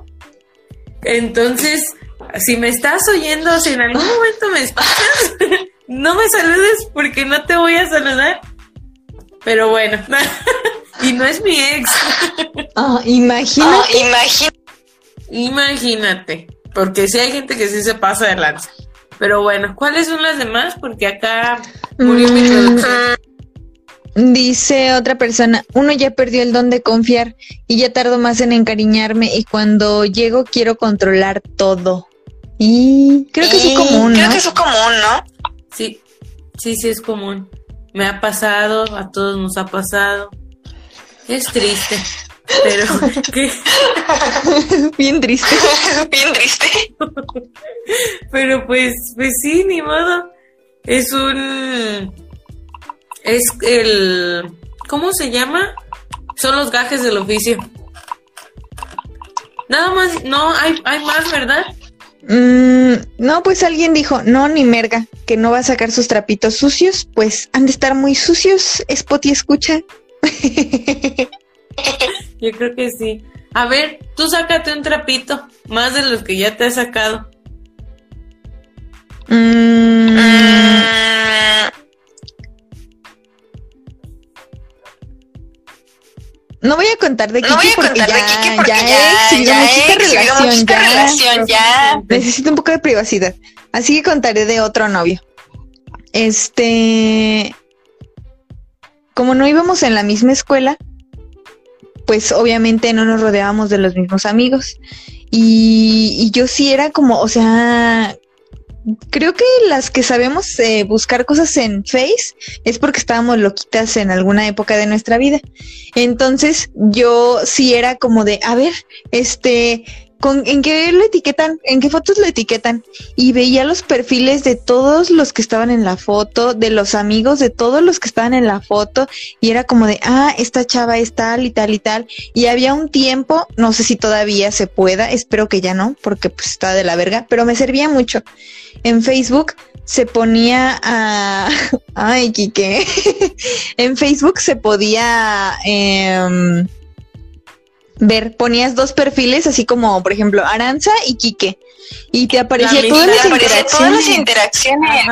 Entonces, si me estás oyendo, si en algún momento me escuchas, [laughs] no me saludes porque no te voy a saludar. Pero bueno, [laughs] y no es mi ex, Ah, imagínate. Imagina. imagínate, porque sí hay gente que sí se pasa de lanza. Pero bueno, ¿cuáles son las demás? Porque acá murió mi Mm, producción. Dice otra persona, uno ya perdió el don de confiar y ya tardo más en encariñarme y cuando llego quiero controlar todo. Y creo que es común, Creo que es común, ¿no? Sí, sí, sí es común. Me ha pasado, a todos nos ha pasado. Es triste, pero [laughs] ¿qué? Bien triste. [laughs] Bien triste. Pero pues, pues sí, ni modo. Es un. Es el. ¿Cómo se llama? Son los gajes del oficio. Nada más, no, hay, hay más, ¿verdad? Mm, no, pues alguien dijo, no, ni merga, que no va a sacar sus trapitos sucios, pues han de estar muy sucios, Spotty escucha. [laughs] Yo creo que sí. A ver, tú sácate un trapito, más de los que ya te he sacado. Mm, no voy a contar de Kiki No voy a porque contar ya, de Kiki porque ya, ya, he exhibido ya muchita he exhibido relación, muchita ya. relación, ya. Necesito un poco de privacidad. Así que contaré de otro novio. Este. Como no íbamos en la misma escuela, pues obviamente no nos rodeábamos de los mismos amigos. Y, yo sí era como, o sea, creo que las que sabemos eh, buscar cosas en Face es porque estábamos loquitas en alguna época de nuestra vida. Entonces yo sí era como de, a ver, este, con, ¿en qué lo etiquetan? ¿En qué fotos lo etiquetan? Y veía los perfiles de todos los que estaban en la foto, de los amigos de todos los que estaban en la foto, y era como de, ah, esta chava es tal y tal y tal. Y había un tiempo, no sé si todavía se pueda, espero que ya no, porque pues está de la verga, pero me servía mucho. En Facebook se ponía a... [laughs] Ay, Kike. [laughs] en Facebook se podía... Eh, ver, ponías dos perfiles, así como, por ejemplo, Aranza y Quique, y te aparecía todas las, todas las interacciones.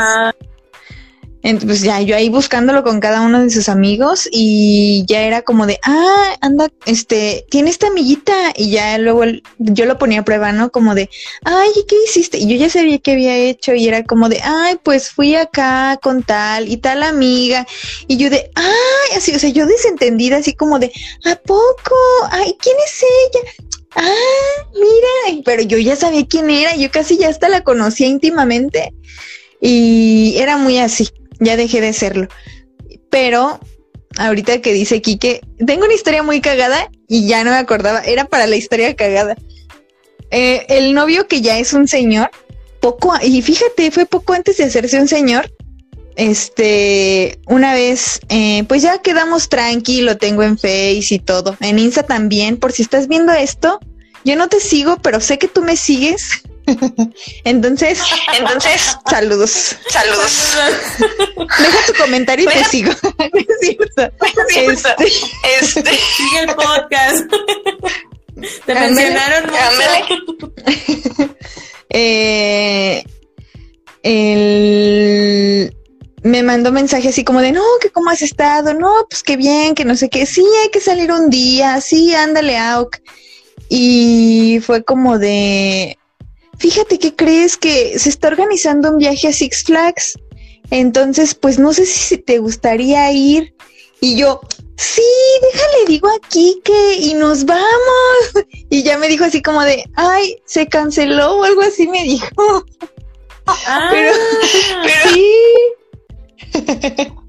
Entonces, pues ya, yo ahí buscándolo con cada uno de sus amigos y ya era como de, ah, anda, este, tiene esta amiguita y ya luego yo lo ponía a prueba, ¿no? Como de, ay, ¿qué hiciste? Y yo ya sabía qué había hecho y era como de, ay, pues fui acá con tal y tal amiga y yo de, ay, así, o sea, yo desentendida, así como de, ¿a poco? Ay, ¿quién es ella? Ah, mira, pero yo ya sabía quién era, yo casi ya hasta la conocía íntimamente y era muy así ya dejé de serlo. Pero ahorita que dice Quique, tengo una historia muy cagada y ya no me acordaba, era para la historia cagada. Eh, el novio que ya es un señor, poco, y fíjate, fue poco antes de hacerse un señor, este, una vez, eh, pues ya quedamos tranqui, lo tengo en Face y todo, en Insta también, por si estás viendo esto, yo no te sigo, pero sé que tú me sigues. [laughs] Entonces, entonces, saludos. Saludos. Deja tu comentario y te sigo. [laughs] este, este. Sigue el podcast. Te mencionaron [laughs] eh, el me mandó mensaje así como de, no, que cómo has estado, no, pues qué bien, que no sé qué, sí, hay que salir un día, sí, ándale, Auk. Y fue como de, fíjate que crees que se está organizando un viaje a Six Flags. Entonces, pues no sé si te gustaría ir. Y yo, sí, déjale, digo aquí que y nos vamos. [laughs] Y ya me dijo así como de, ay, se canceló o algo así me dijo. Ah, [laughs] pero, sí. [laughs]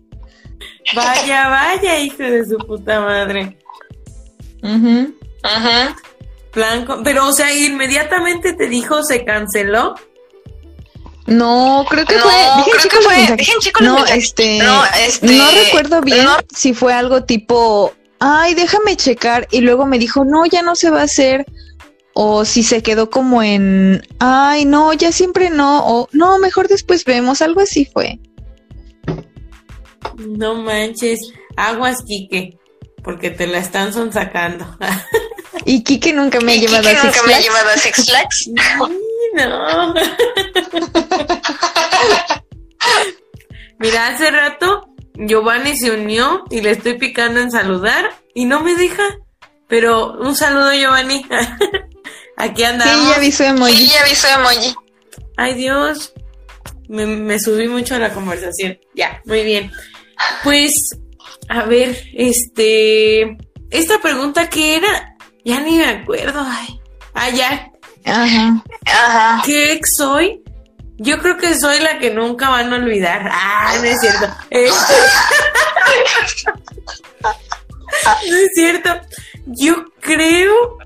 Vaya, vaya, hijo de su puta madre. Ajá. Blanco, pero o sea, inmediatamente te dijo se canceló. No, creo que No, fue. Dejen creo que dejen no, este, No, este, no recuerdo bien no. si fue algo tipo, ay, déjame checar y luego me dijo, no, ya no se va a hacer. O si se quedó como en, ay, no, ya siempre no. O no, mejor después vemos. Algo así fue. No manches, aguas, Quique, porque te la están sonsacando. [laughs] Y Kike nunca me ha llevado a Six nunca me ha Flags. llevado a Six [laughs] Flags. Ay, no. [laughs] Mira, hace rato Giovanni se unió y le estoy picando en saludar y no me deja. Pero un saludo, Giovanni. [laughs] Aquí Sí, andamos. ya vi su Y emoji. ya vi su emoji. Ay, Dios. Me, me subí mucho a la conversación. Ya, muy bien. Pues, a ver, este. Esta pregunta que era, ya ni me acuerdo. Ay. Ah, ya. Ajá. Ajá. ¿Qué ex soy? Yo creo que soy la que nunca van a olvidar. Ah, no es cierto. Este- [laughs] no es cierto. Yo creo.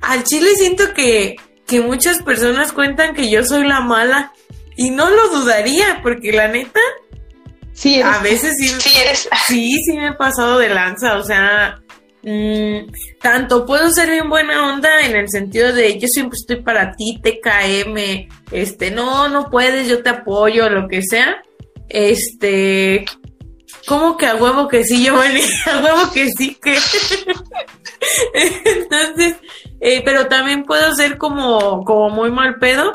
Al chile siento que, que muchas personas cuentan que yo soy la mala. Y no lo dudaría, porque la neta, Sí, eres- a veces sí, Sí, eres. sí, sí me he pasado de lanza. O sea, mm, tanto puedo ser bien buena onda en el sentido de yo siempre estoy para ti, TKM, este, no, no puedes, yo te apoyo, lo que sea. Este, como que a huevo que sí, yo [laughs] a huevo que sí, que. [laughs] Entonces, eh, pero también puedo ser como, como muy mal pedo.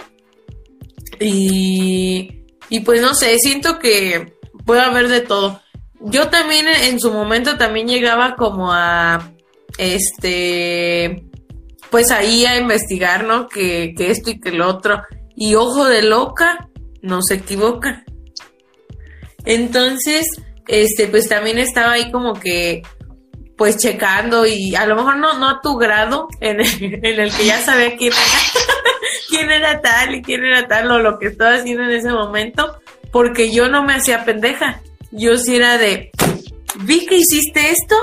Y, y pues no sé, siento que puede haber de todo. Yo también en, su momento también llegaba como a, este, pues ahí a investigar, ¿no? Que, que esto y que lo otro. Y ojo de loca, no se equivoca. Entonces, este, pues también estaba ahí como que, pues checando y a lo mejor no, no a tu grado en el, [laughs] en el que ya sabía quién era, [laughs] quién era tal y quién era tal o lo que estaba haciendo en ese momento, porque yo no me hacía pendeja. Yo sí era de, vi que hiciste esto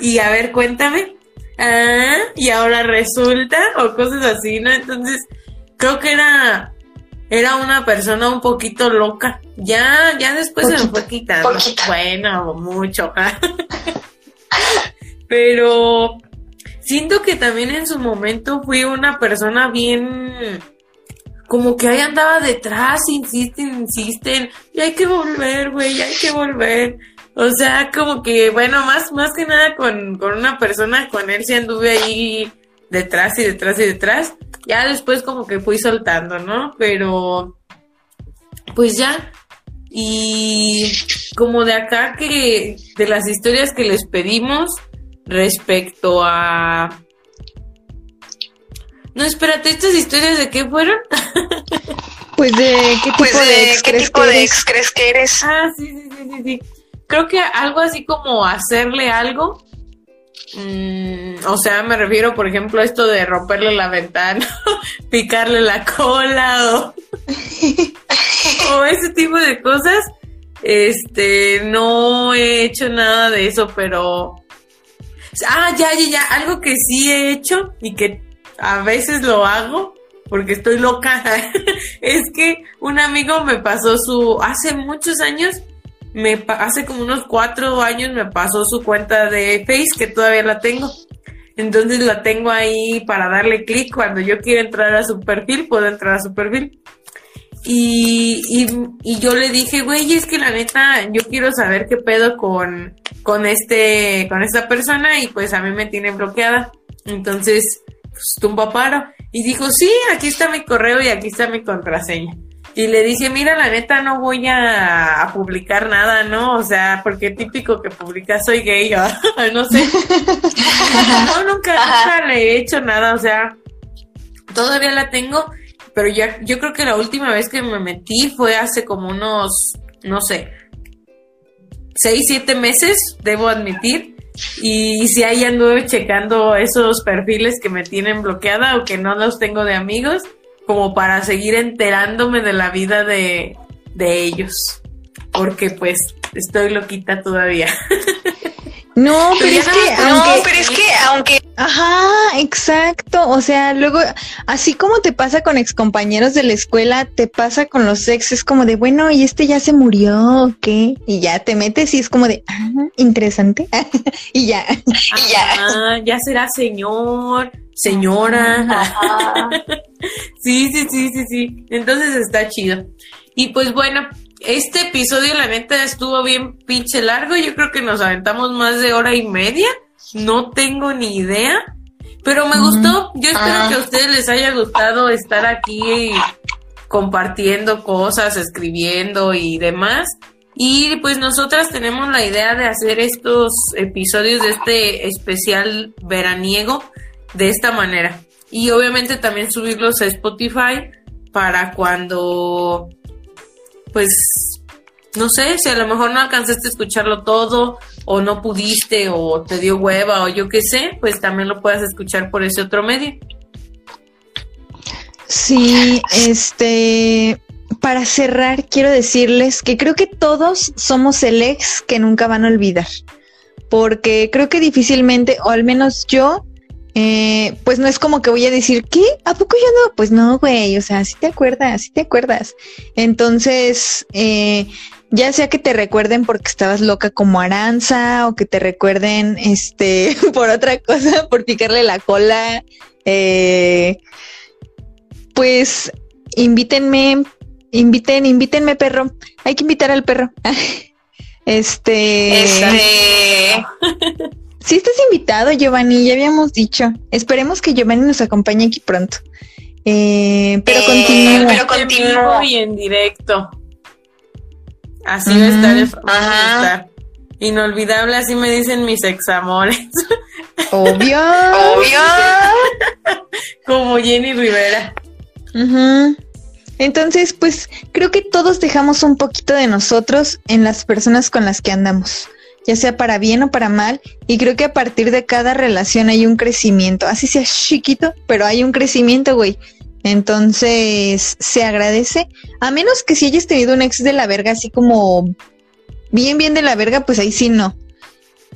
y a ver, cuéntame. ah, y ahora resulta, o cosas así, ¿no? Entonces, creo que era, era una persona un poquito loca. Ya, ya después se me fue quitando. Bueno, mucho. [laughs] Pero siento que también en su momento fui una persona bien como que ahí andaba detrás, insisten, insisten, y hay que volver, güey, hay que volver. O sea, como que, bueno, más, más que nada con, con una persona, con él sí anduve ahí detrás y detrás y detrás. Ya después como que fui soltando, ¿no? Pero, pues ya. Y como de acá que, de las historias que les pedimos respecto a no, espérate, ¿estas historias de qué fueron? [laughs] pues de qué pues tipo de, ex, ¿qué crees, tipo que de eres? ex crees que eres. Ah, sí, sí, sí, sí, sí. Creo que algo así como hacerle algo. mm, o sea, me refiero, por ejemplo, a esto de romperle la ventana, [laughs] picarle la cola o, [laughs] o ese tipo de cosas. Este, no he hecho nada de eso, pero. Ah, ya, ya, ya. Algo que sí he hecho y que a veces lo hago porque estoy loca. [laughs] es que un amigo me pasó su, hace muchos años, hace como unos cuatro años me pasó su cuenta de Face que todavía la tengo. Entonces la tengo ahí para darle clic cuando yo quiero entrar a su perfil, puedo entrar a su perfil. Y, y, y yo le dije, güey, es que la neta, yo quiero saber qué pedo con, con este, con esta persona y pues a mí me tiene bloqueada. Entonces, tumba paro. Y dijo, sí, aquí está mi correo y aquí está mi contraseña. Y le dije, mira, la neta no voy a, a publicar nada, ¿no? O sea, porque típico que publica soy gay, o [laughs] no sé. [laughs] no, nunca, nunca le he hecho nada, o sea, todavía la tengo, pero ya, yo creo que la última vez que me metí fue hace como unos, no sé, seis, siete meses, debo admitir. Y si ahí anduve checando esos perfiles que me tienen bloqueada o que no los tengo de amigos, como para seguir enterándome de la vida de, de ellos. Porque pues estoy loquita todavía. [laughs] No, pero es que No, aunque pero es que aunque Ajá, exacto. O sea, luego, así como te pasa con excompañeros de la escuela, te pasa con los ex, es como de, bueno, y este ya se murió, ¿o qué? Y ya te metes y es como de, ah, interesante. [laughs] y ya. [laughs] Y ya. Ah, ya será señor, señora. [laughs] Sí, sí, sí, sí, sí. Entonces está chido. Y pues bueno, este episodio la neta estuvo bien pinche largo. Yo creo que nos aventamos más de hora y media. No tengo ni idea. Pero me gustó. Yo espero Ah. que a ustedes les haya gustado estar aquí compartiendo cosas, escribiendo y demás. Y pues nosotras tenemos la idea de hacer estos episodios de este especial veraniego de esta manera. Y obviamente también subirlos a Spotify para cuando, pues, no sé, si a lo mejor no alcanzaste a escucharlo todo o no pudiste o te dio hueva o yo qué sé, pues también lo puedas escuchar por ese otro medio. Sí, este, para cerrar, quiero decirles que creo que todos somos el ex que nunca van a olvidar. Porque creo que difícilmente, o al menos yo, eh, pues no es como que voy a decir, ¿qué? ¿A poco yo no? Pues no, güey, o sea, sí te acuerdas, sí te acuerdas. Entonces, eh, ya sea que te recuerden porque estabas loca como Aranza, o que te recuerden, este, [laughs] por otra cosa, por picarle la cola, eh, pues invítenme, inviten, invítenme, perro. Hay que invitar al perro. [laughs] Este, Este, [laughs] sí estás invitado, Giovanni, ya habíamos dicho. Esperemos que Giovanni nos acompañe aquí pronto. Eh, pero Eh, continúa. pero continúa. y en directo. Así va a estar. el- a Ajá. estar. Inolvidable, así me dicen mis examores. Obvio. obvio. [laughs] Como Jenny Rivera. Entonces, pues creo que todos dejamos un poquito de nosotros en las personas con las que andamos, ya sea para bien o para mal, y creo que a partir de cada relación hay un crecimiento, así sea chiquito, pero hay un crecimiento, güey. Entonces, se agradece, a menos que si hayas tenido un ex de la verga, así como bien, bien de la verga, pues ahí sí no.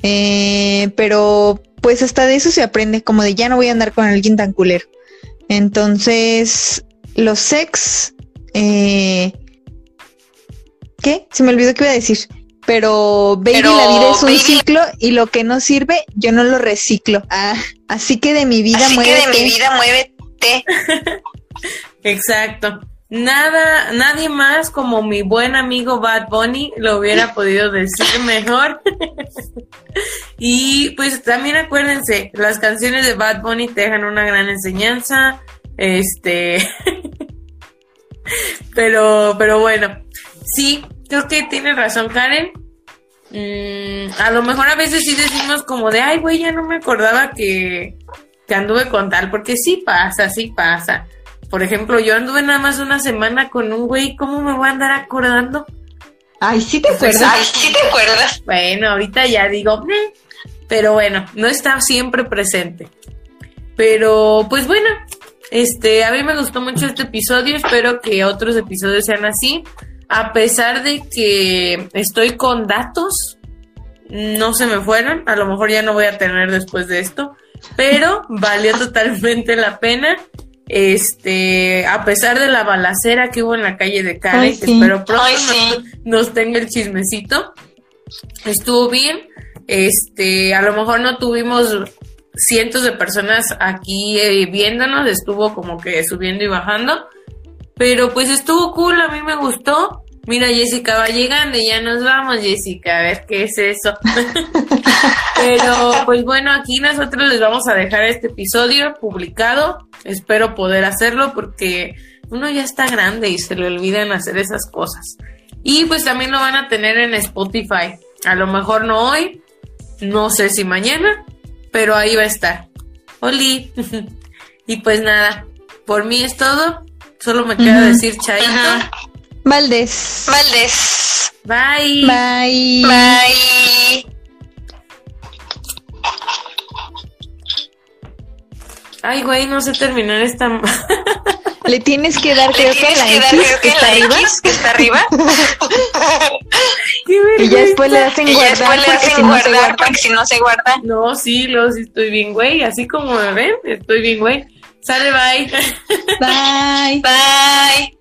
Eh, pero pues hasta de eso se aprende, como de ya no voy a andar con alguien tan culero. Entonces, los sex, eh, ¿qué? Se me olvidó qué iba a decir. Pero baby, la vida es un ciclo y lo que no sirve, yo no lo reciclo. Ah, así que de mi vida así muévete. Que de mi vida muévete. [laughs] Exacto. Nada, nadie más como mi buen amigo Bad Bunny lo hubiera [laughs] podido decir mejor. [laughs] y pues también acuérdense, las canciones de Bad Bunny te dejan una gran enseñanza. Este. pero, pero bueno, sí, creo que tiene razón Karen. Mm, a lo mejor a veces sí decimos como de, ay, güey, ya no me acordaba que, que anduve con tal, porque sí pasa, sí pasa. Por ejemplo, yo anduve nada más una semana con un güey, ¿cómo me voy a andar acordando? Ay, sí te acuerdas. Ay, sí te acuerdas. Bueno, ahorita ya digo, pero bueno, no está siempre presente. Pero, pues bueno, este, a mí me gustó mucho este episodio, espero que otros episodios sean así. A pesar de que estoy con datos, no se me fueron, a lo mejor ya no voy a tener después de esto, pero [laughs] valió totalmente la pena. Este, a pesar de la balacera que hubo en la calle de que sí. espero pronto Ay, nos tenga el chismecito, estuvo bien. Este, a lo mejor no tuvimos cientos de personas aquí eh, viéndonos, estuvo como que subiendo y bajando, pero pues estuvo cool, a mí me gustó. Mira, Jessica va llegando y ya nos vamos, Jessica, a ver qué es eso. [laughs] Pero pues bueno, aquí nosotros les vamos a dejar este episodio publicado. Espero poder hacerlo porque uno ya está grande y se le olvidan hacer esas cosas. Y pues también lo van a tener en Spotify. A lo mejor no hoy, no sé si mañana, pero ahí va a estar. Oli. [laughs] y pues nada, por mí es todo. Solo me queda decir chaito. Valdés. Valdés. Bye. Bye. Bye. Ay, güey, no sé terminar esta. [laughs] Le tienes que dar, creo que tienes la que dar, X creo que está arriba. Que está arriba. [laughs] [laughs] Qué Y ya vergüenza. después le hacen y guardar después le porque hacen si no se guardar guarda. porque si no se guarda. No, sí, lo sí estoy bien, güey. Así como me ven, estoy bien, güey. Sale, bye. Bye. Bye.